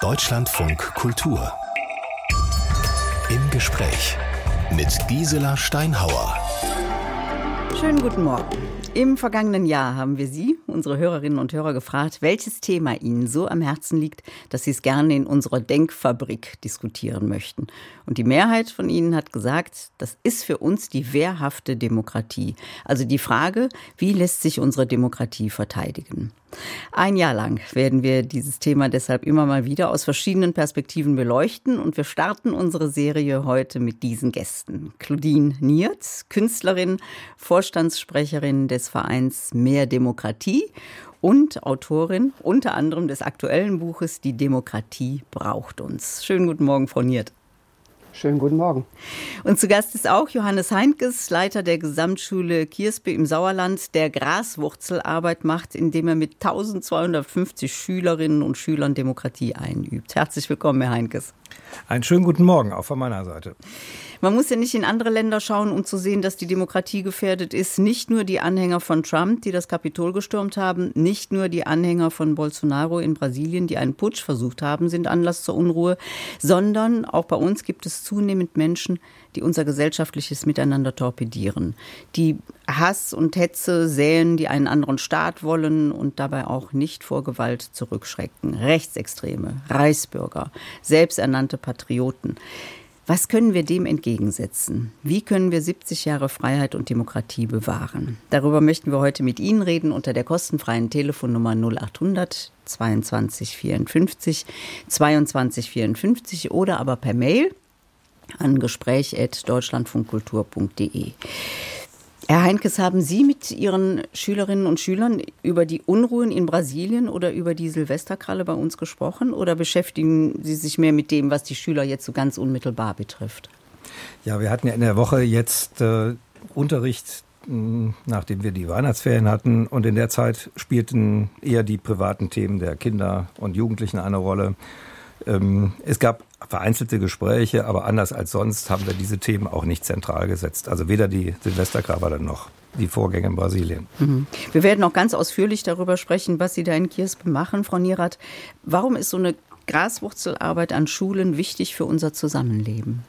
Deutschlandfunk Kultur. Im Gespräch mit Gisela Steinhauer. Schönen guten Morgen. Im vergangenen Jahr haben wir Sie, unsere Hörerinnen und Hörer, gefragt, welches Thema Ihnen so am Herzen liegt, dass Sie es gerne in unserer Denkfabrik diskutieren möchten. Und die Mehrheit von Ihnen hat gesagt, das ist für uns die wehrhafte Demokratie. Also die Frage, wie lässt sich unsere Demokratie verteidigen? Ein Jahr lang werden wir dieses Thema deshalb immer mal wieder aus verschiedenen Perspektiven beleuchten und wir starten unsere Serie heute mit diesen Gästen. Claudine Niertz, Künstlerin, Vorstandssprecherin des Vereins Mehr Demokratie und Autorin unter anderem des aktuellen Buches Die Demokratie braucht uns. Schönen guten Morgen, Frau Niert. Schönen guten Morgen. Und zu Gast ist auch Johannes Heinkes, Leiter der Gesamtschule Kierspe im Sauerland, der Graswurzelarbeit macht, indem er mit 1250 Schülerinnen und Schülern Demokratie einübt. Herzlich willkommen, Herr Heinkes. Einen schönen guten Morgen auch von meiner Seite. Man muss ja nicht in andere Länder schauen, um zu sehen, dass die Demokratie gefährdet ist. Nicht nur die Anhänger von Trump, die das Kapitol gestürmt haben, nicht nur die Anhänger von Bolsonaro in Brasilien, die einen Putsch versucht haben, sind Anlass zur Unruhe, sondern auch bei uns gibt es zunehmend Menschen, die unser gesellschaftliches Miteinander torpedieren, die Hass und Hetze säen, die einen anderen Staat wollen und dabei auch nicht vor Gewalt zurückschrecken. Rechtsextreme, Reichsbürger, selbsternannte Patrioten. Was können wir dem entgegensetzen? Wie können wir 70 Jahre Freiheit und Demokratie bewahren? Darüber möchten wir heute mit Ihnen reden unter der kostenfreien Telefonnummer 0800 22 54 22 54 oder aber per Mail an gespräch.deutschlandfunkkultur.de. Herr Heinkes, haben Sie mit Ihren Schülerinnen und Schülern über die Unruhen in Brasilien oder über die Silvesterkralle bei uns gesprochen oder beschäftigen Sie sich mehr mit dem, was die Schüler jetzt so ganz unmittelbar betrifft? Ja, wir hatten ja in der Woche jetzt äh, Unterricht, mh, nachdem wir die Weihnachtsferien hatten und in der Zeit spielten eher die privaten Themen der Kinder und Jugendlichen eine Rolle. Ähm, es gab vereinzelte Gespräche, aber anders als sonst haben wir diese Themen auch nicht zentral gesetzt. Also weder die Silvesterkrawalle noch die Vorgänge in Brasilien. Mhm. Wir werden auch ganz ausführlich darüber sprechen, was Sie da in Kirspe machen, Frau Nierath. Warum ist so eine Graswurzelarbeit an Schulen wichtig für unser Zusammenleben?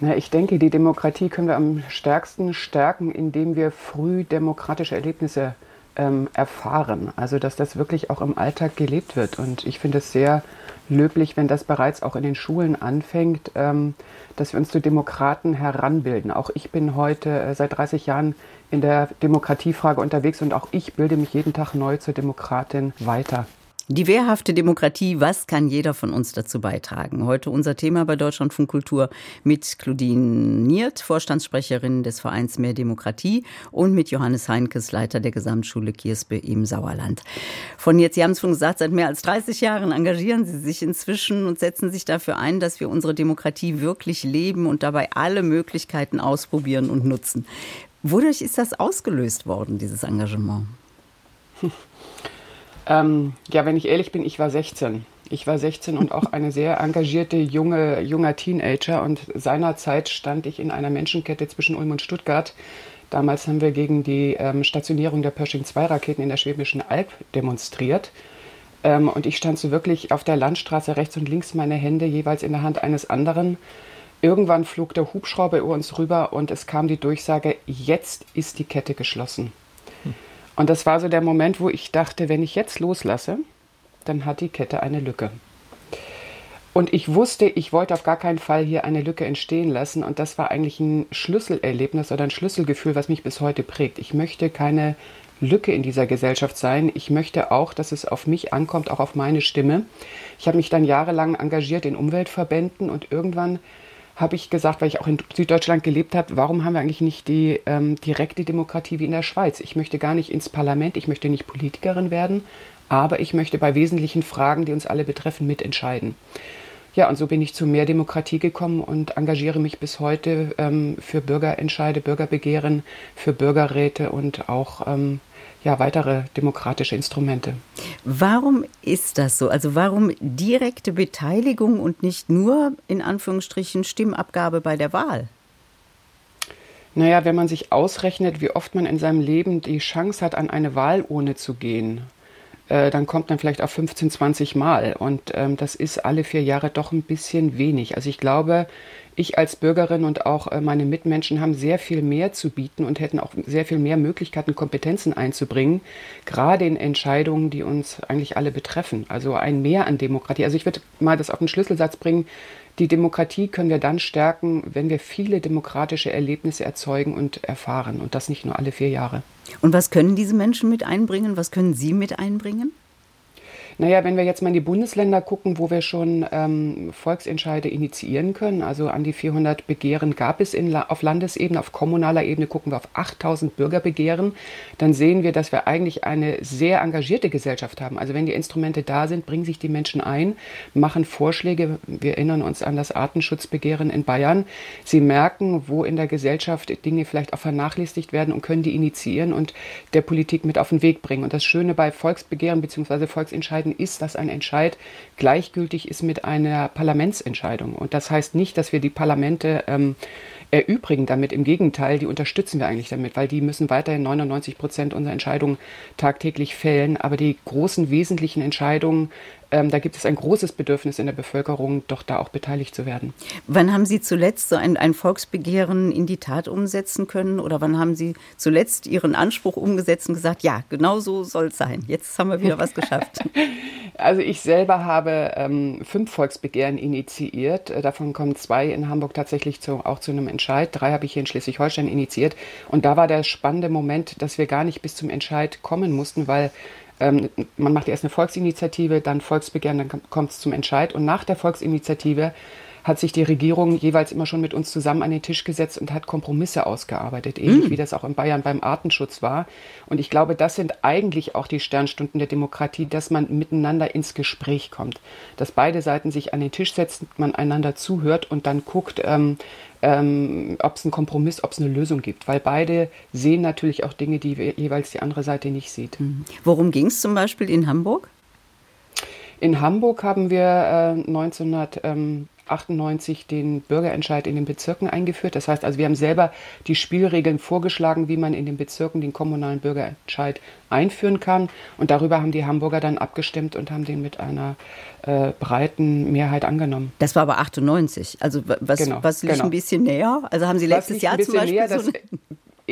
Na, ich denke, die Demokratie können wir am stärksten stärken, indem wir früh demokratische Erlebnisse ähm, erfahren. Also, dass das wirklich auch im Alltag gelebt wird. Und ich finde es sehr löblich, wenn das bereits auch in den Schulen anfängt, ähm, dass wir uns zu Demokraten heranbilden. Auch ich bin heute äh, seit 30 Jahren in der Demokratiefrage unterwegs und auch ich bilde mich jeden Tag neu zur Demokratin weiter. Die wehrhafte Demokratie, was kann jeder von uns dazu beitragen? Heute unser Thema bei Deutschlandfunk Kultur mit Claudine Niert, Vorstandssprecherin des Vereins Mehr Demokratie und mit Johannes Heinkes, Leiter der Gesamtschule Kiersbe im Sauerland. Von jetzt, Sie haben es schon gesagt, seit mehr als 30 Jahren engagieren Sie sich inzwischen und setzen sich dafür ein, dass wir unsere Demokratie wirklich leben und dabei alle Möglichkeiten ausprobieren und nutzen. Wodurch ist das ausgelöst worden, dieses Engagement? Ähm, ja, wenn ich ehrlich bin, ich war 16. Ich war 16 und auch eine sehr engagierte junge, junger Teenager. Und seinerzeit stand ich in einer Menschenkette zwischen Ulm und Stuttgart. Damals haben wir gegen die ähm, Stationierung der Pershing-2-Raketen in der Schwäbischen Alb demonstriert. Ähm, und ich stand so wirklich auf der Landstraße rechts und links meine Hände jeweils in der Hand eines anderen. Irgendwann flog der Hubschrauber über uns rüber und es kam die Durchsage, jetzt ist die Kette geschlossen. Und das war so der Moment, wo ich dachte, wenn ich jetzt loslasse, dann hat die Kette eine Lücke. Und ich wusste, ich wollte auf gar keinen Fall hier eine Lücke entstehen lassen. Und das war eigentlich ein Schlüsselerlebnis oder ein Schlüsselgefühl, was mich bis heute prägt. Ich möchte keine Lücke in dieser Gesellschaft sein. Ich möchte auch, dass es auf mich ankommt, auch auf meine Stimme. Ich habe mich dann jahrelang engagiert in Umweltverbänden und irgendwann habe ich gesagt, weil ich auch in Süddeutschland gelebt habe, warum haben wir eigentlich nicht die ähm, direkte Demokratie wie in der Schweiz? Ich möchte gar nicht ins Parlament, ich möchte nicht Politikerin werden, aber ich möchte bei wesentlichen Fragen, die uns alle betreffen, mitentscheiden. Ja, und so bin ich zu mehr Demokratie gekommen und engagiere mich bis heute ähm, für Bürgerentscheide, Bürgerbegehren, für Bürgerräte und auch ähm, ja, weitere demokratische Instrumente. Warum ist das so? Also warum direkte Beteiligung und nicht nur in Anführungsstrichen Stimmabgabe bei der Wahl? Naja, wenn man sich ausrechnet, wie oft man in seinem Leben die Chance hat, an eine Wahlurne zu gehen, äh, dann kommt man vielleicht auf 15, 20 Mal. Und ähm, das ist alle vier Jahre doch ein bisschen wenig. Also ich glaube, ich als Bürgerin und auch äh, meine Mitmenschen haben sehr viel mehr zu bieten und hätten auch sehr viel mehr Möglichkeiten, Kompetenzen einzubringen, gerade in Entscheidungen, die uns eigentlich alle betreffen. Also ein Mehr an Demokratie. Also ich würde mal das auf den Schlüsselsatz bringen. Die Demokratie können wir dann stärken, wenn wir viele demokratische Erlebnisse erzeugen und erfahren und das nicht nur alle vier Jahre. Und was können diese Menschen mit einbringen? Was können Sie mit einbringen? Naja, wenn wir jetzt mal in die Bundesländer gucken, wo wir schon ähm, Volksentscheide initiieren können, also an die 400 Begehren gab es in, auf Landesebene, auf kommunaler Ebene gucken wir auf 8000 Bürgerbegehren, dann sehen wir, dass wir eigentlich eine sehr engagierte Gesellschaft haben. Also wenn die Instrumente da sind, bringen sich die Menschen ein, machen Vorschläge. Wir erinnern uns an das Artenschutzbegehren in Bayern. Sie merken, wo in der Gesellschaft Dinge vielleicht auch vernachlässigt werden und können die initiieren und der Politik mit auf den Weg bringen. Und das Schöne bei Volksbegehren bzw. Volksentscheiden entscheiden ist, dass ein Entscheid gleichgültig ist mit einer Parlamentsentscheidung. Und das heißt nicht, dass wir die Parlamente ähm, erübrigen damit. Im Gegenteil, die unterstützen wir eigentlich damit, weil die müssen weiterhin 99 Prozent unserer Entscheidungen tagtäglich fällen. Aber die großen, wesentlichen Entscheidungen ähm, da gibt es ein großes Bedürfnis in der Bevölkerung, doch da auch beteiligt zu werden. Wann haben Sie zuletzt so ein, ein Volksbegehren in die Tat umsetzen können? Oder wann haben Sie zuletzt Ihren Anspruch umgesetzt und gesagt, ja, genau so soll es sein. Jetzt haben wir wieder was geschafft. Also ich selber habe ähm, fünf Volksbegehren initiiert. Äh, davon kommen zwei in Hamburg tatsächlich zu, auch zu einem Entscheid. Drei habe ich hier in Schleswig-Holstein initiiert. Und da war der spannende Moment, dass wir gar nicht bis zum Entscheid kommen mussten, weil ähm, man macht erst eine Volksinitiative, dann Volksbegehren, dann kommt es zum Entscheid. Und nach der Volksinitiative hat sich die Regierung jeweils immer schon mit uns zusammen an den Tisch gesetzt und hat Kompromisse ausgearbeitet, ähnlich mm. wie das auch in Bayern beim Artenschutz war. Und ich glaube, das sind eigentlich auch die Sternstunden der Demokratie, dass man miteinander ins Gespräch kommt, dass beide Seiten sich an den Tisch setzen, man einander zuhört und dann guckt, ähm, ähm, ob es einen Kompromiss, ob es eine Lösung gibt, weil beide sehen natürlich auch Dinge, die jeweils die andere Seite nicht sieht. Mhm. Worum ging es zum Beispiel in Hamburg? In Hamburg haben wir äh, 1900 ähm, 98 den Bürgerentscheid in den Bezirken eingeführt. Das heißt also, wir haben selber die Spielregeln vorgeschlagen, wie man in den Bezirken den kommunalen Bürgerentscheid einführen kann. Und darüber haben die Hamburger dann abgestimmt und haben den mit einer äh, breiten Mehrheit angenommen. Das war aber 98. Also was, genau, was liegt genau. ein bisschen näher? Also haben Sie letztes Jahr zum Beispiel näher, so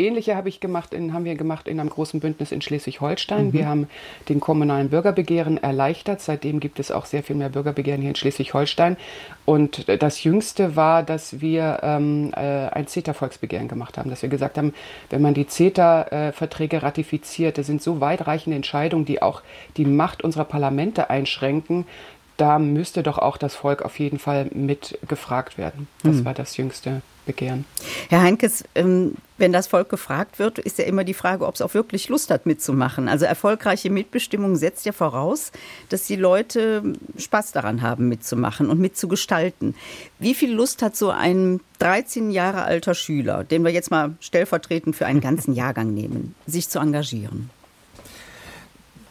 Ähnliche habe ich gemacht in, haben wir gemacht in einem großen Bündnis in Schleswig-Holstein. Mhm. Wir haben den kommunalen Bürgerbegehren erleichtert. Seitdem gibt es auch sehr viel mehr Bürgerbegehren hier in Schleswig-Holstein. Und das Jüngste war, dass wir ähm, äh, ein CETA-Volksbegehren gemacht haben, dass wir gesagt haben, wenn man die CETA-Verträge ratifiziert, das sind so weitreichende Entscheidungen, die auch die Macht unserer Parlamente einschränken, da müsste doch auch das Volk auf jeden Fall mit gefragt werden. Das mhm. war das jüngste Begehren. Herr Heinkes, ähm, wenn das Volk gefragt wird, ist ja immer die Frage, ob es auch wirklich Lust hat mitzumachen. Also erfolgreiche Mitbestimmung setzt ja voraus, dass die Leute Spaß daran haben, mitzumachen und mitzugestalten. Wie viel Lust hat so ein 13 Jahre alter Schüler, den wir jetzt mal stellvertretend für einen ganzen Jahrgang nehmen, sich zu engagieren?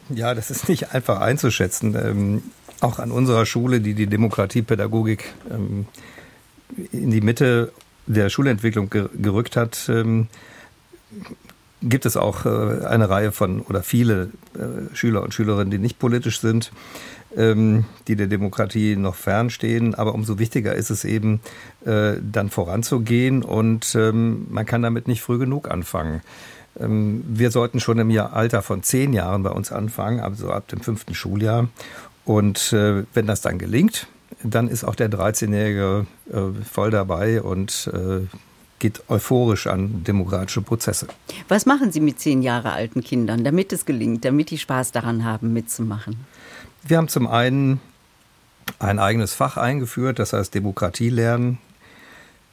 Ja, das ist nicht einfach einzuschätzen. Ähm, auch an unserer Schule, die die Demokratiepädagogik ähm, in die Mitte der Schulentwicklung gerückt hat, ähm, gibt es auch äh, eine Reihe von oder viele äh, Schüler und Schülerinnen, die nicht politisch sind, ähm, die der Demokratie noch fernstehen. Aber umso wichtiger ist es eben, äh, dann voranzugehen und ähm, man kann damit nicht früh genug anfangen. Wir sollten schon im Alter von zehn Jahren bei uns anfangen, also ab dem fünften Schuljahr. Und wenn das dann gelingt, dann ist auch der 13-Jährige äh, voll dabei und äh, geht euphorisch an demokratische Prozesse. Was machen Sie mit zehn Jahre alten Kindern, damit es gelingt, damit die Spaß daran haben, mitzumachen? Wir haben zum einen ein eigenes Fach eingeführt, das heißt Demokratie lernen.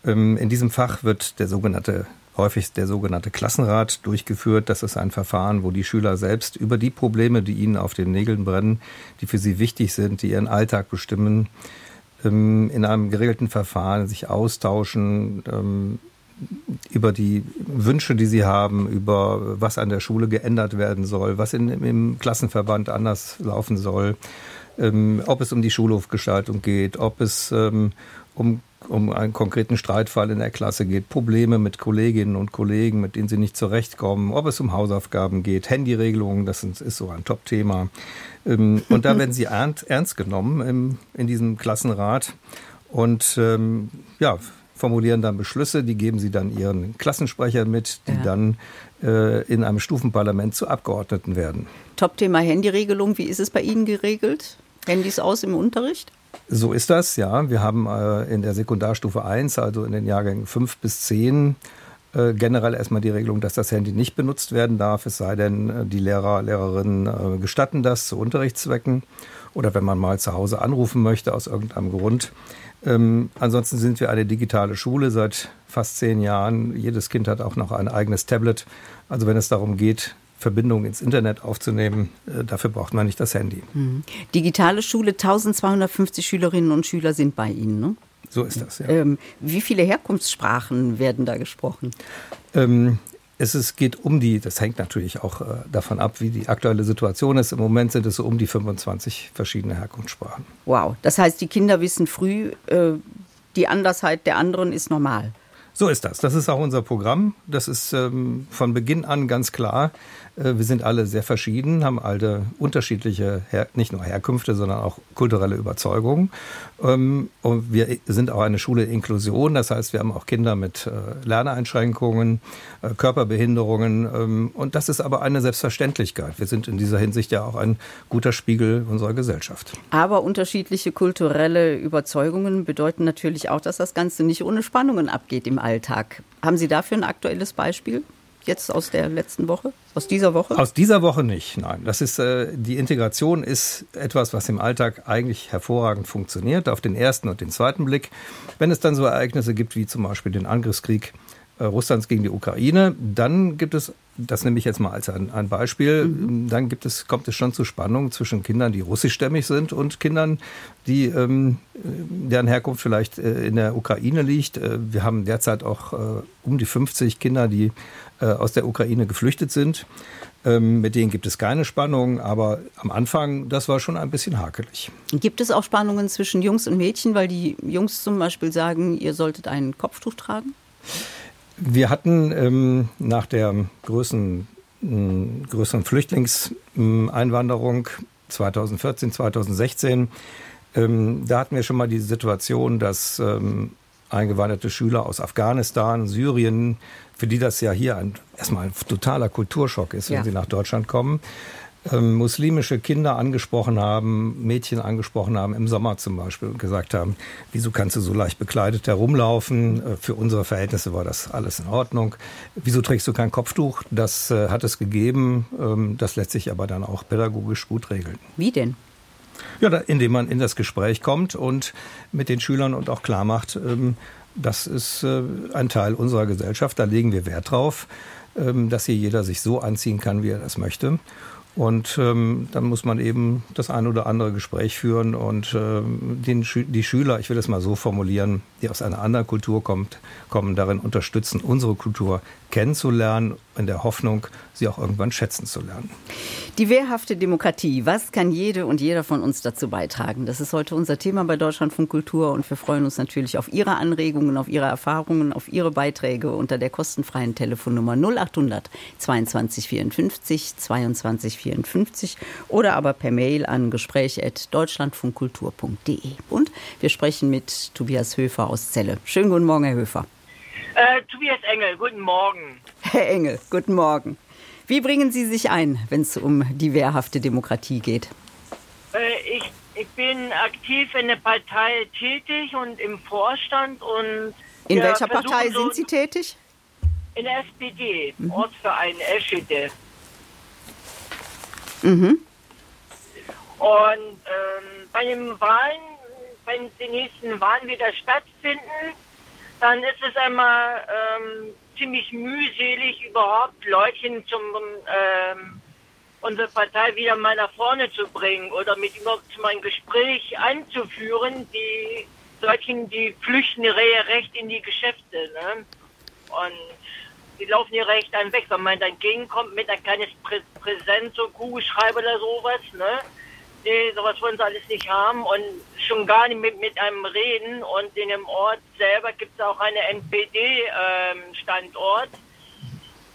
Ähm, in diesem Fach wird der sogenannte häufig der sogenannte Klassenrat durchgeführt. Das ist ein Verfahren, wo die Schüler selbst über die Probleme, die ihnen auf den Nägeln brennen, die für sie wichtig sind, die ihren Alltag bestimmen, ähm, in einem geregelten Verfahren sich austauschen ähm, über die Wünsche, die sie haben, über was an der Schule geändert werden soll, was in, im Klassenverband anders laufen soll. ähm, ob es um die Schulhofgestaltung geht, ob es ähm, um um einen konkreten Streitfall in der Klasse geht, Probleme mit Kolleginnen und Kollegen, mit denen sie nicht zurechtkommen, ob es um Hausaufgaben geht, Handyregelungen, das ist so ein Top-Thema. Ähm, und da werden sie ernst genommen in diesem Klassenrat und ähm, ja, formulieren dann Beschlüsse, die geben sie dann ihren Klassensprechern mit, die ja. dann äh, in einem Stufenparlament zu Abgeordneten werden. Top-Thema Handyregelung, wie ist es bei Ihnen geregelt? Handys aus im Unterricht? So ist das, ja. Wir haben äh, in der Sekundarstufe 1, also in den Jahrgängen 5 bis 10, äh, generell erstmal die Regelung, dass das Handy nicht benutzt werden darf, es sei denn, äh, die Lehrer, Lehrerinnen gestatten das zu Unterrichtszwecken oder wenn man mal zu Hause anrufen möchte aus irgendeinem Grund. Ähm, ansonsten sind wir eine digitale Schule seit fast zehn Jahren. Jedes Kind hat auch noch ein eigenes Tablet. Also wenn es darum geht, Verbindung ins Internet aufzunehmen, äh, dafür braucht man nicht das Handy. Mhm. Digitale Schule, 1250 Schülerinnen und Schüler sind bei Ihnen, ne? So ist das, ja. Ähm, wie viele Herkunftssprachen werden da gesprochen? Ähm, es ist, geht um die, das hängt natürlich auch äh, davon ab, wie die aktuelle Situation ist. Im Moment sind es so um die 25 verschiedene Herkunftssprachen. Wow, das heißt, die Kinder wissen früh, äh, die Andersheit der anderen ist normal. So ist das. Das ist auch unser Programm. Das ist ähm, von Beginn an ganz klar. Äh, wir sind alle sehr verschieden, haben alle unterschiedliche, Her nicht nur Herkünfte, sondern auch kulturelle Überzeugungen. Ähm, und wir sind auch eine Schule Inklusion. Das heißt, wir haben auch Kinder mit äh, Lerneinschränkungen, äh, Körperbehinderungen. Ähm, und das ist aber eine Selbstverständlichkeit. Wir sind in dieser Hinsicht ja auch ein guter Spiegel unserer Gesellschaft. Aber unterschiedliche kulturelle Überzeugungen bedeuten natürlich auch, dass das Ganze nicht ohne Spannungen abgeht im Alltag. Haben Sie dafür ein aktuelles Beispiel? Jetzt aus der letzten Woche? Aus dieser Woche? Aus dieser Woche nicht, nein. Das ist, äh, die Integration ist etwas, was im Alltag eigentlich hervorragend funktioniert, auf den ersten und den zweiten Blick. Wenn es dann so Ereignisse gibt, wie zum Beispiel den Angriffskrieg äh, Russlands gegen die Ukraine, dann gibt es das nehme ich jetzt mal als ein, ein Beispiel, mhm. dann gibt es, kommt es schon zu Spannungen zwischen Kindern, die russischstämmig sind und Kindern, die, ähm, deren Herkunft vielleicht äh, in der Ukraine liegt. Äh, wir haben derzeit auch äh, um die 50 Kinder, die aus der Ukraine geflüchtet sind. Ähm, mit denen gibt es keine Spannungen, aber am Anfang, das war schon ein bisschen hakelig. Gibt es auch Spannungen zwischen Jungs und Mädchen, weil die Jungs zum Beispiel sagen, ihr solltet ein Kopftuch tragen? Wir hatten ähm, nach der größeren, äh, größeren Flüchtlingseinwanderung 2014, 2016, ähm, da hatten wir schon mal die Situation, dass ähm, eingewanderte Schüler aus Afghanistan, Syrien, für die das ja hier ein, erstmal ein totaler Kulturschock ist, wenn ja. sie nach Deutschland kommen, ähm, muslimische Kinder angesprochen haben, Mädchen angesprochen haben, im Sommer zum Beispiel, und gesagt haben, wieso kannst du so leicht bekleidet herumlaufen? Äh, für unsere Verhältnisse war das alles in Ordnung. Wieso trägst du kein Kopftuch? Das äh, hat es gegeben. Ähm, das lässt sich aber dann auch pädagogisch gut regeln. Wie denn? Ja, indem man in das Gespräch kommt und mit den Schülern und auch klar macht, ähm, das ist äh, ein Teil unserer Gesellschaft, da legen wir Wert drauf, ähm, dass hier jeder sich so anziehen kann, wie er das möchte. Und ähm, dann muss man eben das ein oder andere Gespräch führen und ähm, den, die Schüler, ich will es mal so formulieren, die aus einer anderen Kultur kommt, kommen, darin unterstützen, unsere Kultur kennenzulernen, in der Hoffnung, sie auch irgendwann schätzen zu lernen. Die wehrhafte Demokratie. Was kann jede und jeder von uns dazu beitragen? Das ist heute unser Thema bei Deutschlandfunk Kultur und wir freuen uns natürlich auf Ihre Anregungen, auf Ihre Erfahrungen, auf Ihre Beiträge unter der kostenfreien Telefonnummer 0800 22 54 22 54 oder aber per Mail an gespräch.deutschlandfunkkultur.de. Und wir sprechen mit Tobias Höfer aus Celle. Schönen guten Morgen, Herr Höfer. Äh, Tobias Engel, guten Morgen. Herr Engel, guten Morgen. Wie bringen Sie sich ein, wenn es um die wehrhafte Demokratie geht? Äh, ich, ich bin aktiv in der Partei tätig und im Vorstand und. In welcher Partei sind Sie tätig? In der SPD, mhm. Ortsverein Eschede. Mhm. Und ähm, bei den Wahlen, wenn die nächsten Wahlen wieder stattfinden, dann ist es einmal ähm, ziemlich mühselig, überhaupt Leutchen zum ähm, unsere Partei wieder mal nach vorne zu bringen oder mit überhaupt zu einem Gespräch anzuführen, die solchen, die flüchten recht in die Geschäfte. Ne? Und die laufen hier recht dann weg, wenn man dann entgegenkommt mit einer kleinen Prä Präsenz, so Kugelschreiber oder sowas, ne? Nee, sowas wollen sie alles nicht haben und schon gar nicht mit, mit einem reden. Und in dem Ort selber gibt es auch einen NPD-Standort, ähm,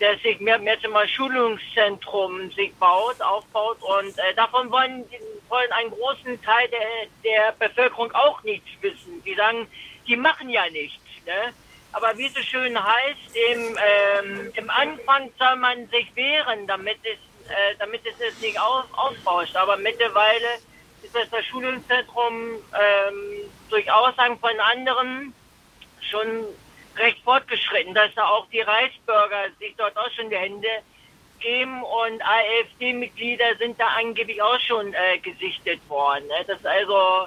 der sich mehr, mehr zum Schulungszentrum sich baut, aufbaut und äh, davon wollen, wollen einen großen Teil der, der Bevölkerung auch nichts wissen. Die sagen, die machen ja nichts. Ne? Aber wie es so schön heißt, im, ähm, im Anfang soll man sich wehren, damit es äh, damit es es nicht auf, aufbauscht. Aber mittlerweile ist das, das Schulungszentrum ähm, durch Aussagen von anderen schon recht fortgeschritten, dass da auch die Reichsbürger sich dort auch schon die Hände geben und AfD-Mitglieder sind da angeblich auch schon äh, gesichtet worden. Ne? Das ist also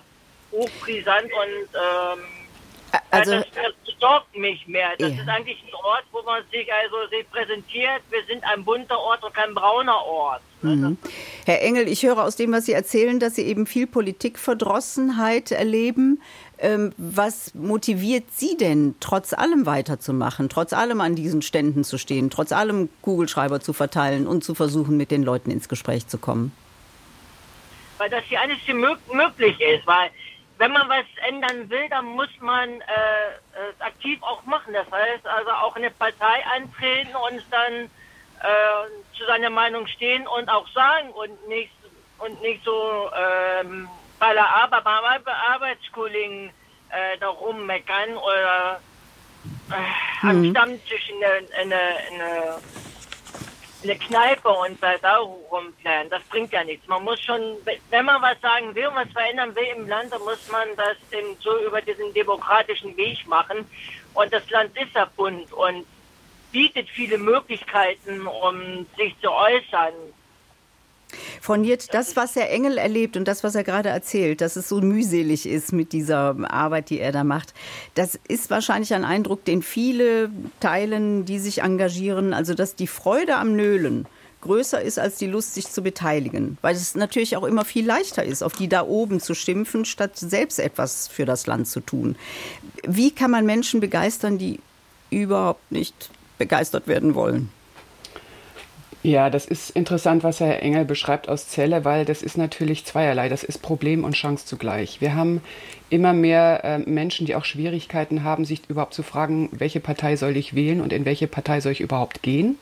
hochbrisant und ähm, also, das, das mich mehr. Das ja. ist eigentlich ein Ort, wo man sich also repräsentiert. Wir sind ein bunter Ort und kein brauner Ort. Mhm. Herr Engel, ich höre aus dem, was Sie erzählen, dass Sie eben viel Politikverdrossenheit erleben. Ähm, was motiviert Sie denn, trotz allem weiterzumachen, trotz allem an diesen Ständen zu stehen, trotz allem Kugelschreiber zu verteilen und zu versuchen, mit den Leuten ins Gespräch zu kommen? Weil das hier alles hier möglich ist, weil wenn man was ändern will, dann muss man äh, aktiv auch machen. Das heißt also auch eine Partei eintreten und dann äh, zu seiner Meinung stehen und auch sagen und nicht und nicht so ähm, bei der Arbeit, beim Arbeitskollegen äh, da rummeckern oder äh, mhm. am Stammtisch in der, in der, in der eine Kneipe und da, da rumplären. Das bringt ja nichts. Man muss schon, wenn man was sagen will und was verändern will im Land, dann muss man das eben so über diesen demokratischen Weg machen. Und das Land ist ja bunt und bietet viele Möglichkeiten, um sich zu äußern. Von jetzt das, was Herr Engel erlebt und das, was er gerade erzählt, dass es so mühselig ist mit dieser Arbeit, die er da macht, das ist wahrscheinlich ein Eindruck, den viele teilen, die sich engagieren. Also, dass die Freude am Nölen größer ist als die Lust, sich zu beteiligen. Weil es natürlich auch immer viel leichter ist, auf die da oben zu schimpfen, statt selbst etwas für das Land zu tun. Wie kann man Menschen begeistern, die überhaupt nicht begeistert werden wollen? Ja, das ist interessant, was Herr Engel beschreibt aus Celle, weil das ist natürlich zweierlei. Das ist Problem und Chance zugleich. Wir haben immer mehr äh, Menschen, die auch Schwierigkeiten haben, sich überhaupt zu fragen, welche Partei soll ich wählen und in welche Partei soll ich überhaupt gehen.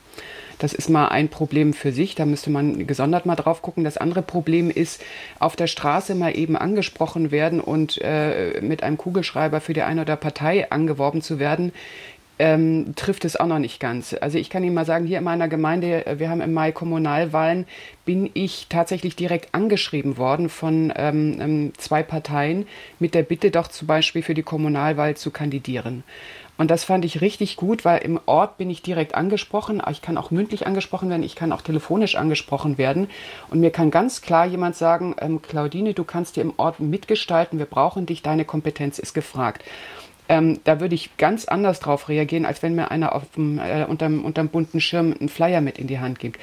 Das ist mal ein Problem für sich, da müsste man gesondert mal drauf gucken. Das andere Problem ist, auf der Straße mal eben angesprochen werden und äh, mit einem Kugelschreiber für die eine oder Partei angeworben zu werden, ähm, trifft es auch noch nicht ganz. Also ich kann Ihnen mal sagen, hier in meiner Gemeinde, äh, wir haben im Mai Kommunalwahlen, bin ich tatsächlich direkt angeschrieben worden von ähm, ähm, zwei Parteien mit der Bitte doch zum Beispiel für die Kommunalwahl zu kandidieren. Und das fand ich richtig gut, weil im Ort bin ich direkt angesprochen. Ich kann auch mündlich angesprochen werden, ich kann auch telefonisch angesprochen werden. Und mir kann ganz klar jemand sagen, ähm, Claudine, du kannst hier im Ort mitgestalten, wir brauchen dich, deine Kompetenz ist gefragt. Ähm, da würde ich ganz anders drauf reagieren, als wenn mir einer auf dem, äh, unterm, unterm bunten Schirm einen Flyer mit in die Hand gibt.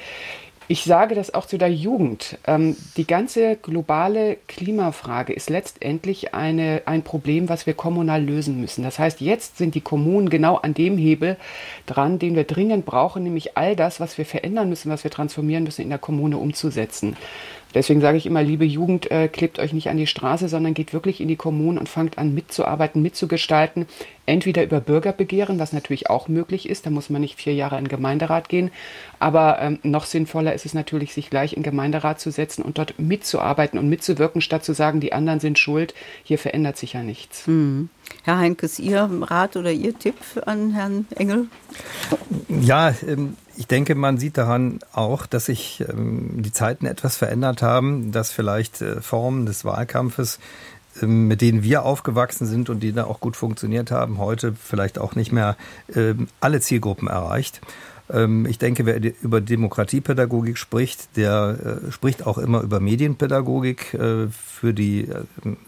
Ich sage das auch zu der Jugend. Ähm, die ganze globale Klimafrage ist letztendlich eine, ein Problem, was wir kommunal lösen müssen. Das heißt, jetzt sind die Kommunen genau an dem Hebel dran, den wir dringend brauchen, nämlich all das, was wir verändern müssen, was wir transformieren müssen, in der Kommune umzusetzen. Deswegen sage ich immer, liebe Jugend, äh, klebt euch nicht an die Straße, sondern geht wirklich in die Kommunen und fangt an mitzuarbeiten, mitzugestalten. Entweder über Bürgerbegehren, was natürlich auch möglich ist, da muss man nicht vier Jahre in den Gemeinderat gehen, aber ähm, noch sinnvoller ist es natürlich, sich gleich in den Gemeinderat zu setzen und dort mitzuarbeiten und mitzuwirken, statt zu sagen, die anderen sind schuld, hier verändert sich ja nichts. Mhm. Herr Heinkes, Ihr Rat oder Ihr Tipp an Herrn Engel? Ja, ähm, ich denke, man sieht daran auch, dass sich ähm, die Zeiten etwas verändert haben, dass vielleicht äh, Formen des Wahlkampfes, ähm, mit denen wir aufgewachsen sind und die da auch gut funktioniert haben, heute vielleicht auch nicht mehr alle Zielgruppen erreicht. Ähm, ich denke, wer über Demokratiepädagogik spricht, der äh, spricht auch immer über Medienpädagogik. Äh, für die, äh,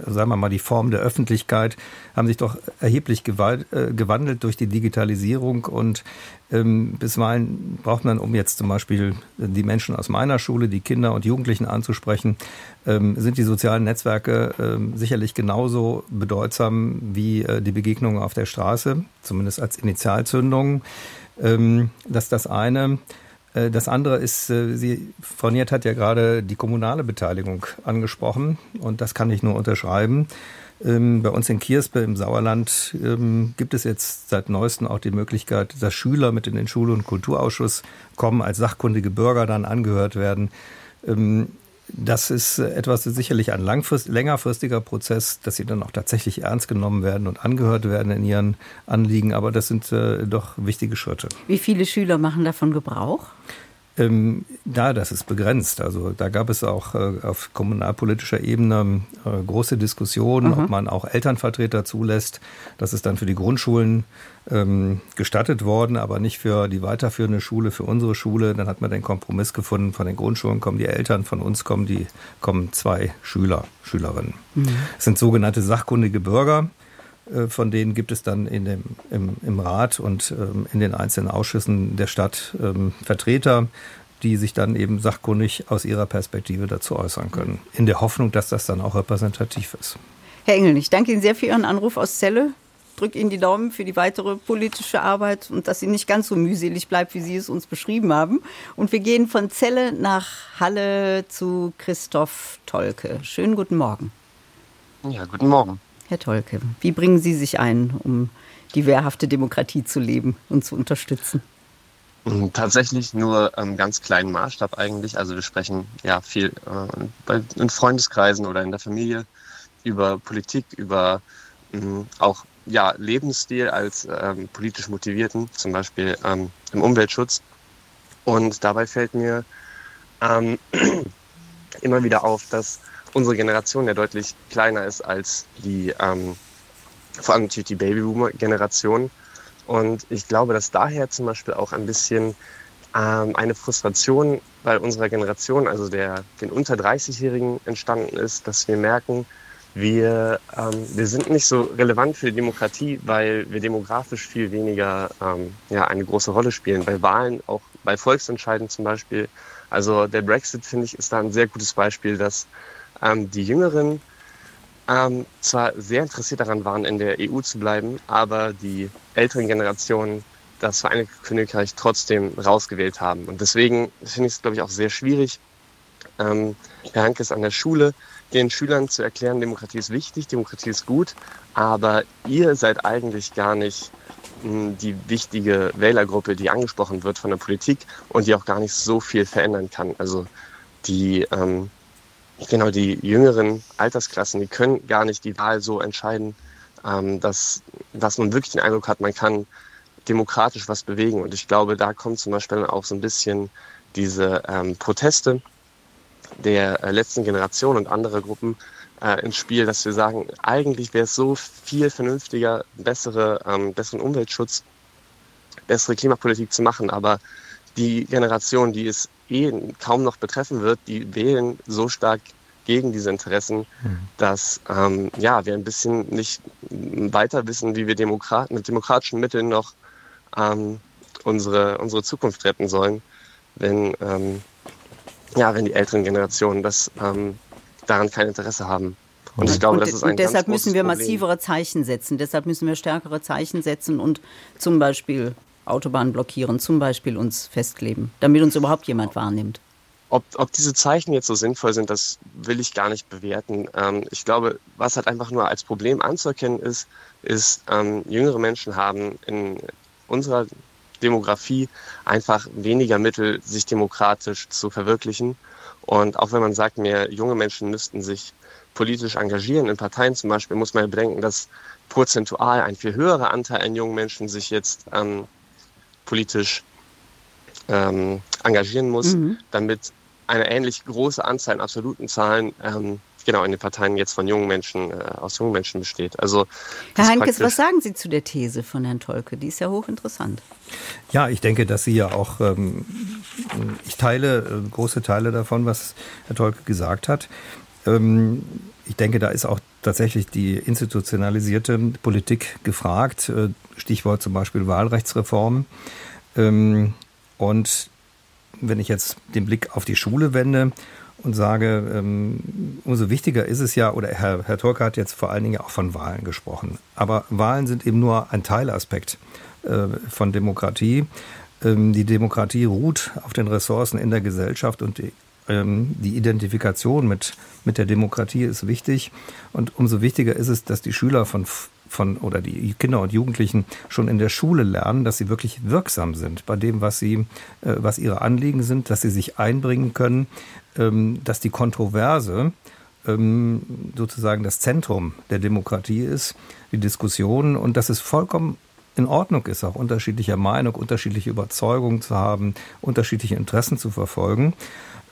sagen wir mal, die Form der Öffentlichkeit haben sich doch erheblich gewandelt durch die Digitalisierung und ähm, bisweilen braucht man, um jetzt zum Beispiel die Menschen aus meiner Schule, die Kinder und Jugendlichen anzusprechen, ähm, sind die sozialen Netzwerke sicherlich genauso bedeutsam wie die Begegnungen auf der Straße, zumindest als Initialzündung. Ähm, das ist das eine. Äh, das andere ist, äh, Sie, Frau Niert hat ja gerade die kommunale Beteiligung angesprochen und das kann ich nur unterschreiben. Ähm, bei uns in Kierspe im Sauerland ähm, gibt es jetzt seit neuestem auch die Möglichkeit, dass Schüler mit in den Schule- und Kulturausschuss kommen, als sachkundige Bürger dann angehört werden. Das ist etwas sicherlich ein langfrist, längerfristiger Prozess, dass sie dann auch tatsächlich ernst genommen werden und angehört werden in ihren Anliegen. Aber das sind äh, doch wichtige Schritte. Wie viele Schüler machen davon Gebrauch? Ähm, da, das ist begrenzt. Also da gab es auch äh, auf kommunalpolitischer Ebene äh, große Diskussionen, mhm. ob man auch Elternvertreter zulässt. Das ist dann für die Grundschulen ähm, gestattet worden, aber nicht für die weiterführende Schule, für unsere Schule. Dann hat man den Kompromiss gefunden, von den Grundschulen kommen die Eltern, von uns kommen die kommen zwei Schüler, Schülerinnen. Mhm. Es sind sogenannte sachkundige Bürger. Äh, von denen gibt es dann in dem, im, im Rat und ähm, in den einzelnen Ausschüssen der Stadt ähm, Vertreter, die sich dann eben sachkundig aus ihrer Perspektive dazu äußern können. In der Hoffnung, dass das dann auch repräsentativ ist. Herr Engel, ich danke Ihnen sehr für Ihren Anruf aus Celle. Drücke Ihnen die Daumen für die weitere politische Arbeit und dass sie nicht ganz so mühselig bleibt, wie Sie es uns beschrieben haben. Und wir gehen von Celle nach Halle zu Christoph Tolke. Schönen guten Morgen. Ja, guten Morgen. Herr Tolke, wie bringen Sie sich ein, um die wehrhafte Demokratie zu leben und zu unterstützen? Mm, tatsächlich nur im ganz kleinen Maßstab eigentlich. Also wir sprechen ja viel äh, in Freundeskreisen oder in der Familie über Politik, über äh, auch ja, Lebensstil als ähm, politisch motivierten, zum Beispiel ähm, im Umweltschutz. Und dabei fällt mir ähm, immer wieder auf, dass unsere Generation ja deutlich kleiner ist als die, ähm, vor allem natürlich die Babyboomer-Generation. Und ich glaube, dass daher zum Beispiel auch ein bisschen ähm, eine Frustration bei unserer Generation, also der, den unter 30-Jährigen entstanden ist, dass wir merken, wir, ähm, wir sind nicht so relevant für die Demokratie, weil wir demografisch viel weniger ähm, ja, eine große Rolle spielen. Bei Wahlen, auch bei Volksentscheiden zum Beispiel. Also der Brexit, finde ich, ist da ein sehr gutes Beispiel, dass ähm, die Jüngeren ähm, zwar sehr interessiert daran waren, in der EU zu bleiben, aber die älteren Generationen das Vereinigte Königreich trotzdem rausgewählt haben. Und deswegen finde ich es, glaube ich, auch sehr schwierig, ähm, Herr Hankes an der Schule den Schülern zu erklären, Demokratie ist wichtig, Demokratie ist gut, aber ihr seid eigentlich gar nicht hm, die wichtige Wählergruppe, die angesprochen wird von der Politik und die auch gar nicht so viel verändern kann. Also die ähm, genau die jüngeren Altersklassen, die können gar nicht die Wahl so entscheiden, ähm, dass, dass man wirklich den Eindruck hat, man kann demokratisch was bewegen. Und ich glaube, da kommt zum Beispiel auch so ein bisschen diese ähm, Proteste der äh, letzten Generation und andere Gruppen äh, ins Spiel, dass wir sagen, eigentlich wäre es so viel vernünftiger, bessere, ähm, besseren Umweltschutz, bessere Klimapolitik zu machen. Aber die Generation, die es eh kaum noch betreffen wird, die wählen so stark gegen diese Interessen, mhm. dass ähm, ja, wir ein bisschen nicht weiter wissen, wie wir Demokrat mit demokratischen Mitteln noch ähm, unsere, unsere Zukunft retten sollen, wenn, ähm, ja, wenn die älteren Generationen das ähm, daran kein Interesse haben. Und ich glaube, und das ist ein deshalb müssen wir massivere Zeichen setzen. Deshalb müssen wir stärkere Zeichen setzen und zum Beispiel Autobahnen blockieren, zum Beispiel uns festkleben, damit uns überhaupt jemand wahrnimmt? Ob, ob diese Zeichen jetzt so sinnvoll sind, das will ich gar nicht bewerten. Ähm, ich glaube, was halt einfach nur als Problem anzuerkennen ist, ist, ähm, jüngere Menschen haben in unserer Demografie einfach weniger Mittel, sich demokratisch zu verwirklichen. Und auch wenn man sagt, mehr junge Menschen müssten sich politisch engagieren, in Parteien zum Beispiel, muss man ja bedenken, dass prozentual ein viel höherer Anteil an jungen Menschen sich jetzt ähm, politisch ähm, engagieren muss, mhm. damit eine ähnlich große Anzahl in absoluten Zahlen ähm, genau in den Parteien jetzt von jungen Menschen, äh, aus jungen Menschen besteht. Also Herr Heinkes, was sagen Sie zu der These von Herrn Tolke? Die ist ja hochinteressant. Ja, ich denke, dass Sie ja auch, ähm, ich teile äh, große Teile davon, was Herr Tolke gesagt hat. Ähm, ich denke, da ist auch tatsächlich die institutionalisierte Politik gefragt. Äh, Stichwort zum Beispiel Wahlrechtsreform. Ähm, und wenn ich jetzt den Blick auf die Schule wende und sage, ähm, umso wichtiger ist es ja, oder Herr, Herr Turke hat jetzt vor allen Dingen auch von Wahlen gesprochen. Aber Wahlen sind eben nur ein Teilaspekt äh, von Demokratie. Ähm, die Demokratie ruht auf den Ressourcen in der Gesellschaft und die, ähm, die Identifikation mit, mit der Demokratie ist wichtig. Und umso wichtiger ist es, dass die Schüler von von oder die Kinder und Jugendlichen schon in der Schule lernen, dass sie wirklich wirksam sind bei dem, was sie, äh, was ihre Anliegen sind, dass sie sich einbringen können, ähm, dass die Kontroverse ähm, sozusagen das Zentrum der Demokratie ist, die Diskussion und dass es vollkommen in Ordnung ist, auch unterschiedlicher Meinung, unterschiedliche Überzeugungen zu haben, unterschiedliche Interessen zu verfolgen.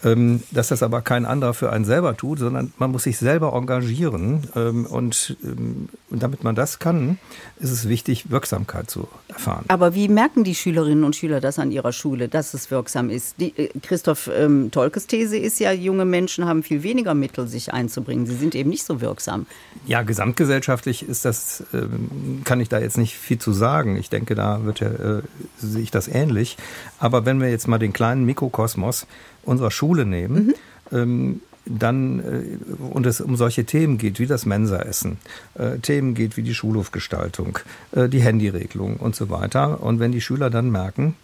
Ähm, dass das aber kein anderer für einen selber tut, sondern man muss sich selber engagieren. Ähm, ähm, und damit man das kann, ist es wichtig, Wirksamkeit zu erfahren. Aber wie merken die Schülerinnen und Schüler das an ihrer Schule, dass es wirksam ist? Die, äh, Christoph ähm, Tolkes These ist ja, junge Menschen haben viel weniger Mittel, sich einzubringen. Sie sind eben nicht so wirksam. Ja, gesamtgesellschaftlich ist das, ähm, kann ich da jetzt nicht viel zu sagen. Ich denke, da wird äh, sehe ich das ähnlich. Aber wenn wir jetzt mal den kleinen Mikrokosmos unserer Schule nehmen, mhm. ähm, dann äh, und es um solche Themen geht wie das Mensaessen, äh, Themen geht wie die Schulhofgestaltung, äh, die Handyregelung und so weiter. Und wenn die Schüler dann merken,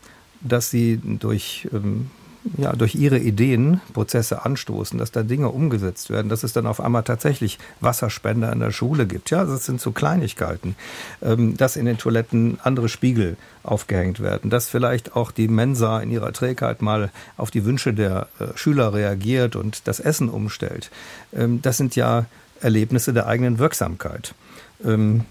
dass sie durch ähm, ja, durch ihre Ideen Prozesse anstoßen, dass da Dinge umgesetzt werden, dass es dann auf einmal tatsächlich Wasserspender in der Schule gibt. Ja, das sind so Kleinigkeiten, ähm, dass in den Toiletten andere Spiegel aufgehängt werden, dass vielleicht auch die Mensa in ihrer Trägheit mal auf die Wünsche der äh, Schüler reagiert und das Essen umstellt. Ähm, das sind ja Erlebnisse der eigenen Wirksamkeit. Ähm,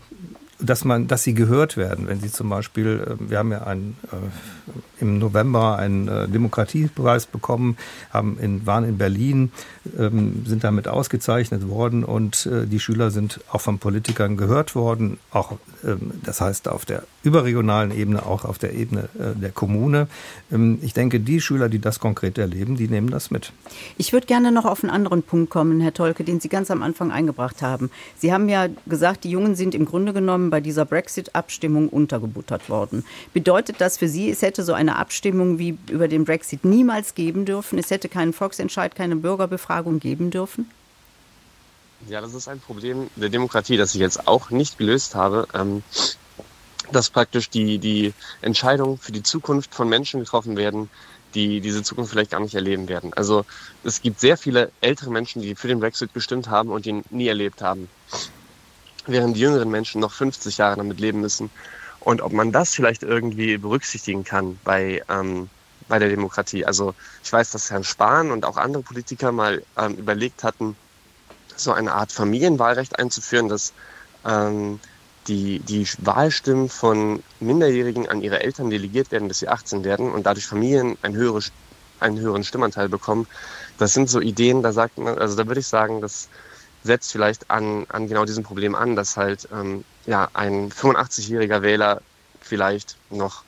dass man, dass sie gehört werden, wenn sie zum Beispiel, äh, wir haben ja einen, äh, im November einen äh, Demokratiepreis bekommen, haben in, waren in Berlin, ähm, sind damit ausgezeichnet worden und äh, die Schüler sind auch von Politikern gehört worden, auch ähm, das heißt auf der überregionalen Ebene, auch auf der Ebene äh, der Kommune. Ähm, ich denke, die Schüler, die das konkret erleben, die nehmen das mit. Ich würde gerne noch auf einen anderen Punkt kommen, Herr Tolke, den Sie ganz am Anfang eingebracht haben. Sie haben ja gesagt, die Jungen sind im Grunde genommen bei dieser Brexit-Abstimmung untergebuttert worden. Bedeutet das für Sie, es hätte so eine Abstimmung wie über den Brexit niemals geben dürfen? Es hätte keinen Volksentscheid, keine Bürgerbefragung geben dürfen? Ja, das ist ein Problem der Demokratie, das ich jetzt auch nicht gelöst habe. Ähm, dass praktisch die, die Entscheidungen für die Zukunft von Menschen getroffen werden, die diese Zukunft vielleicht gar nicht erleben werden. Also es gibt sehr viele ältere Menschen, die für den Brexit gestimmt haben und ihn nie erlebt haben, während die jüngeren Menschen noch 50 Jahre damit leben müssen. Und ob man das vielleicht irgendwie berücksichtigen kann bei, ähm, bei der Demokratie. Also ich weiß, dass Herrn Spahn und auch andere Politiker mal ähm, überlegt hatten, so eine Art Familienwahlrecht einzuführen, dass ähm, die, die Wahlstimmen von Minderjährigen an ihre Eltern delegiert werden, bis sie 18 werden und dadurch Familien ein höhere, einen höheren Stimmanteil bekommen. Das sind so Ideen, da sagt man, also da würde ich sagen, das setzt vielleicht an, an genau diesem Problem an, dass halt ähm, ja, ein 85-jähriger Wähler vielleicht noch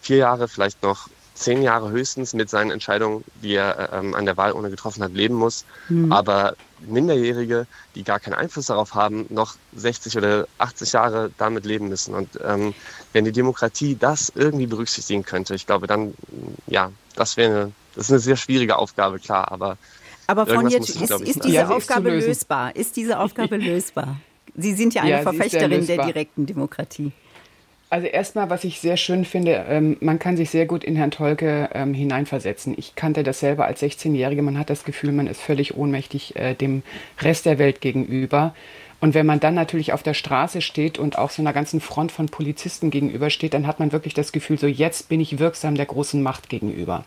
vier Jahre, vielleicht noch zehn Jahre höchstens mit seinen Entscheidungen, die er ähm, an der Wahlurne getroffen hat, leben muss. Mhm. Aber Minderjährige, die gar keinen Einfluss darauf haben, noch 60 oder 80 Jahre damit leben müssen. Und ähm, wenn die Demokratie das irgendwie berücksichtigen könnte, ich glaube, dann, ja, das wäre eine, das ist eine sehr schwierige Aufgabe, klar, aber. Aber von jetzt, ist, ist, diese ja, Aufgabe lösbar? Ist diese Aufgabe lösbar? Sie sind ja eine ja, Verfechterin der direkten Demokratie. Also erstmal, was ich sehr schön finde, ähm, man kann sich sehr gut in Herrn Tolke ähm, hineinversetzen. Ich kannte das selber als 16-Jährige. Man hat das Gefühl, man ist völlig ohnmächtig äh, dem Rest der Welt gegenüber. Und wenn man dann natürlich auf der Straße steht und auch so einer ganzen Front von Polizisten gegenübersteht, dann hat man wirklich das Gefühl, so jetzt bin ich wirksam der großen Macht gegenüber.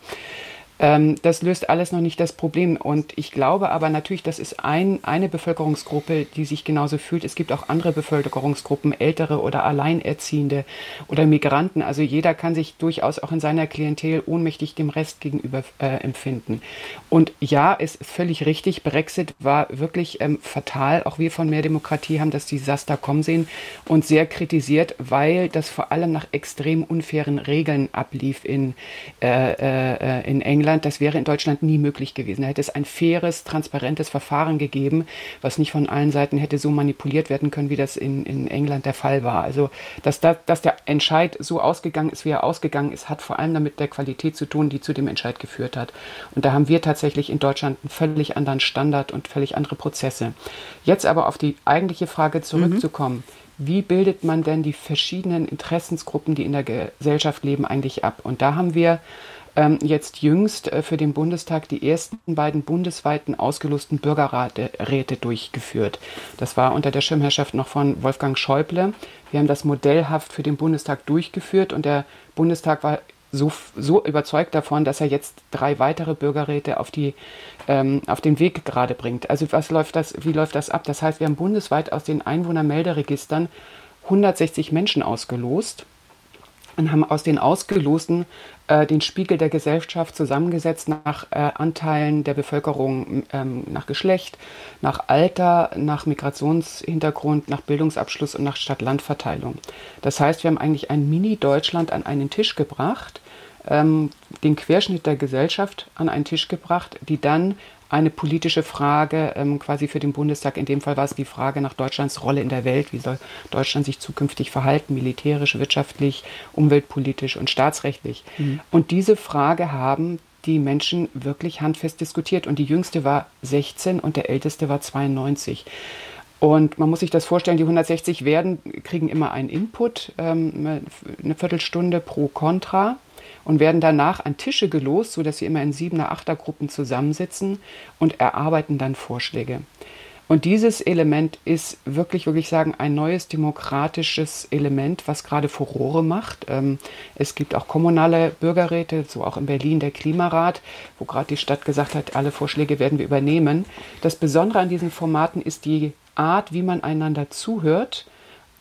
Ähm, das löst alles noch nicht das Problem. Und ich glaube aber natürlich, das ist ein, eine Bevölkerungsgruppe, die sich genauso fühlt. Es gibt auch andere Bevölkerungsgruppen, ältere oder Alleinerziehende oder Migranten. Also jeder kann sich durchaus auch in seiner Klientel ohnmächtig dem Rest gegenüber äh, empfinden. Und ja, ist völlig richtig. Brexit war wirklich ähm, fatal. Auch wir von Mehr Demokratie haben das Desaster kommen sehen und sehr kritisiert, weil das vor allem nach extrem unfairen Regeln ablief in, äh, äh, in England England, das wäre in Deutschland nie möglich gewesen. Da hätte es ein faires, transparentes Verfahren gegeben, was nicht von allen Seiten hätte so manipuliert werden können, wie das in, in England der Fall war. Also, dass, da, dass der Entscheid so ausgegangen ist, wie er ausgegangen ist, hat vor allem damit der Qualität zu tun, die zu dem Entscheid geführt hat. Und da haben wir tatsächlich in Deutschland einen völlig anderen Standard und völlig andere Prozesse. Jetzt aber auf die eigentliche Frage zurückzukommen. Mhm wie bildet man denn die verschiedenen Interessensgruppen, die in der Gesellschaft leben, eigentlich ab? Und da haben wir ähm, jetzt jüngst äh, für den Bundestag die ersten beiden bundesweiten ausgelosten Bürgerräte durchgeführt. Das war unter der Schirmherrschaft noch von Wolfgang Schäuble. Wir haben das modellhaft für den Bundestag durchgeführt und der Bundestag war so, so überzeugt davon, dass er jetzt drei weitere Bürgerräte auf, die, ähm, auf den Weg gerade bringt. Also was läuft das, wie läuft das ab? Das heißt, wir haben bundesweit aus den Einwohnermelderegistern 160 Menschen ausgelost und haben aus den Ausgelosten äh, den Spiegel der Gesellschaft zusammengesetzt nach äh, Anteilen der Bevölkerung, ähm, nach Geschlecht, nach Alter, nach Migrationshintergrund, nach Bildungsabschluss und nach Stadt-Land-Verteilung. Das heißt, wir haben eigentlich ein Mini-Deutschland an einen Tisch gebracht, ähm, den Querschnitt der Gesellschaft an einen Tisch gebracht, die dann eine politische Frage ähm, quasi für den Bundestag. In dem Fall war es die Frage nach Deutschlands Rolle in der Welt. Wie soll Deutschland sich zukünftig verhalten, militärisch, wirtschaftlich, umweltpolitisch und staatsrechtlich? Mhm. Und diese Frage haben die Menschen wirklich handfest diskutiert. Und die jüngste war 16 und der älteste war 92. Und man muss sich das vorstellen, die 160 werden, kriegen immer einen Input, ähm, eine Viertelstunde pro Contra und werden danach an Tische gelost, sodass sie immer in Siebener, Achtergruppen zusammensitzen und erarbeiten dann Vorschläge. Und dieses Element ist wirklich, wirklich sagen, ein neues demokratisches Element, was gerade Furore macht. Ähm, es gibt auch kommunale Bürgerräte, so auch in Berlin der Klimarat, wo gerade die Stadt gesagt hat, alle Vorschläge werden wir übernehmen. Das Besondere an diesen Formaten ist die Art, wie man einander zuhört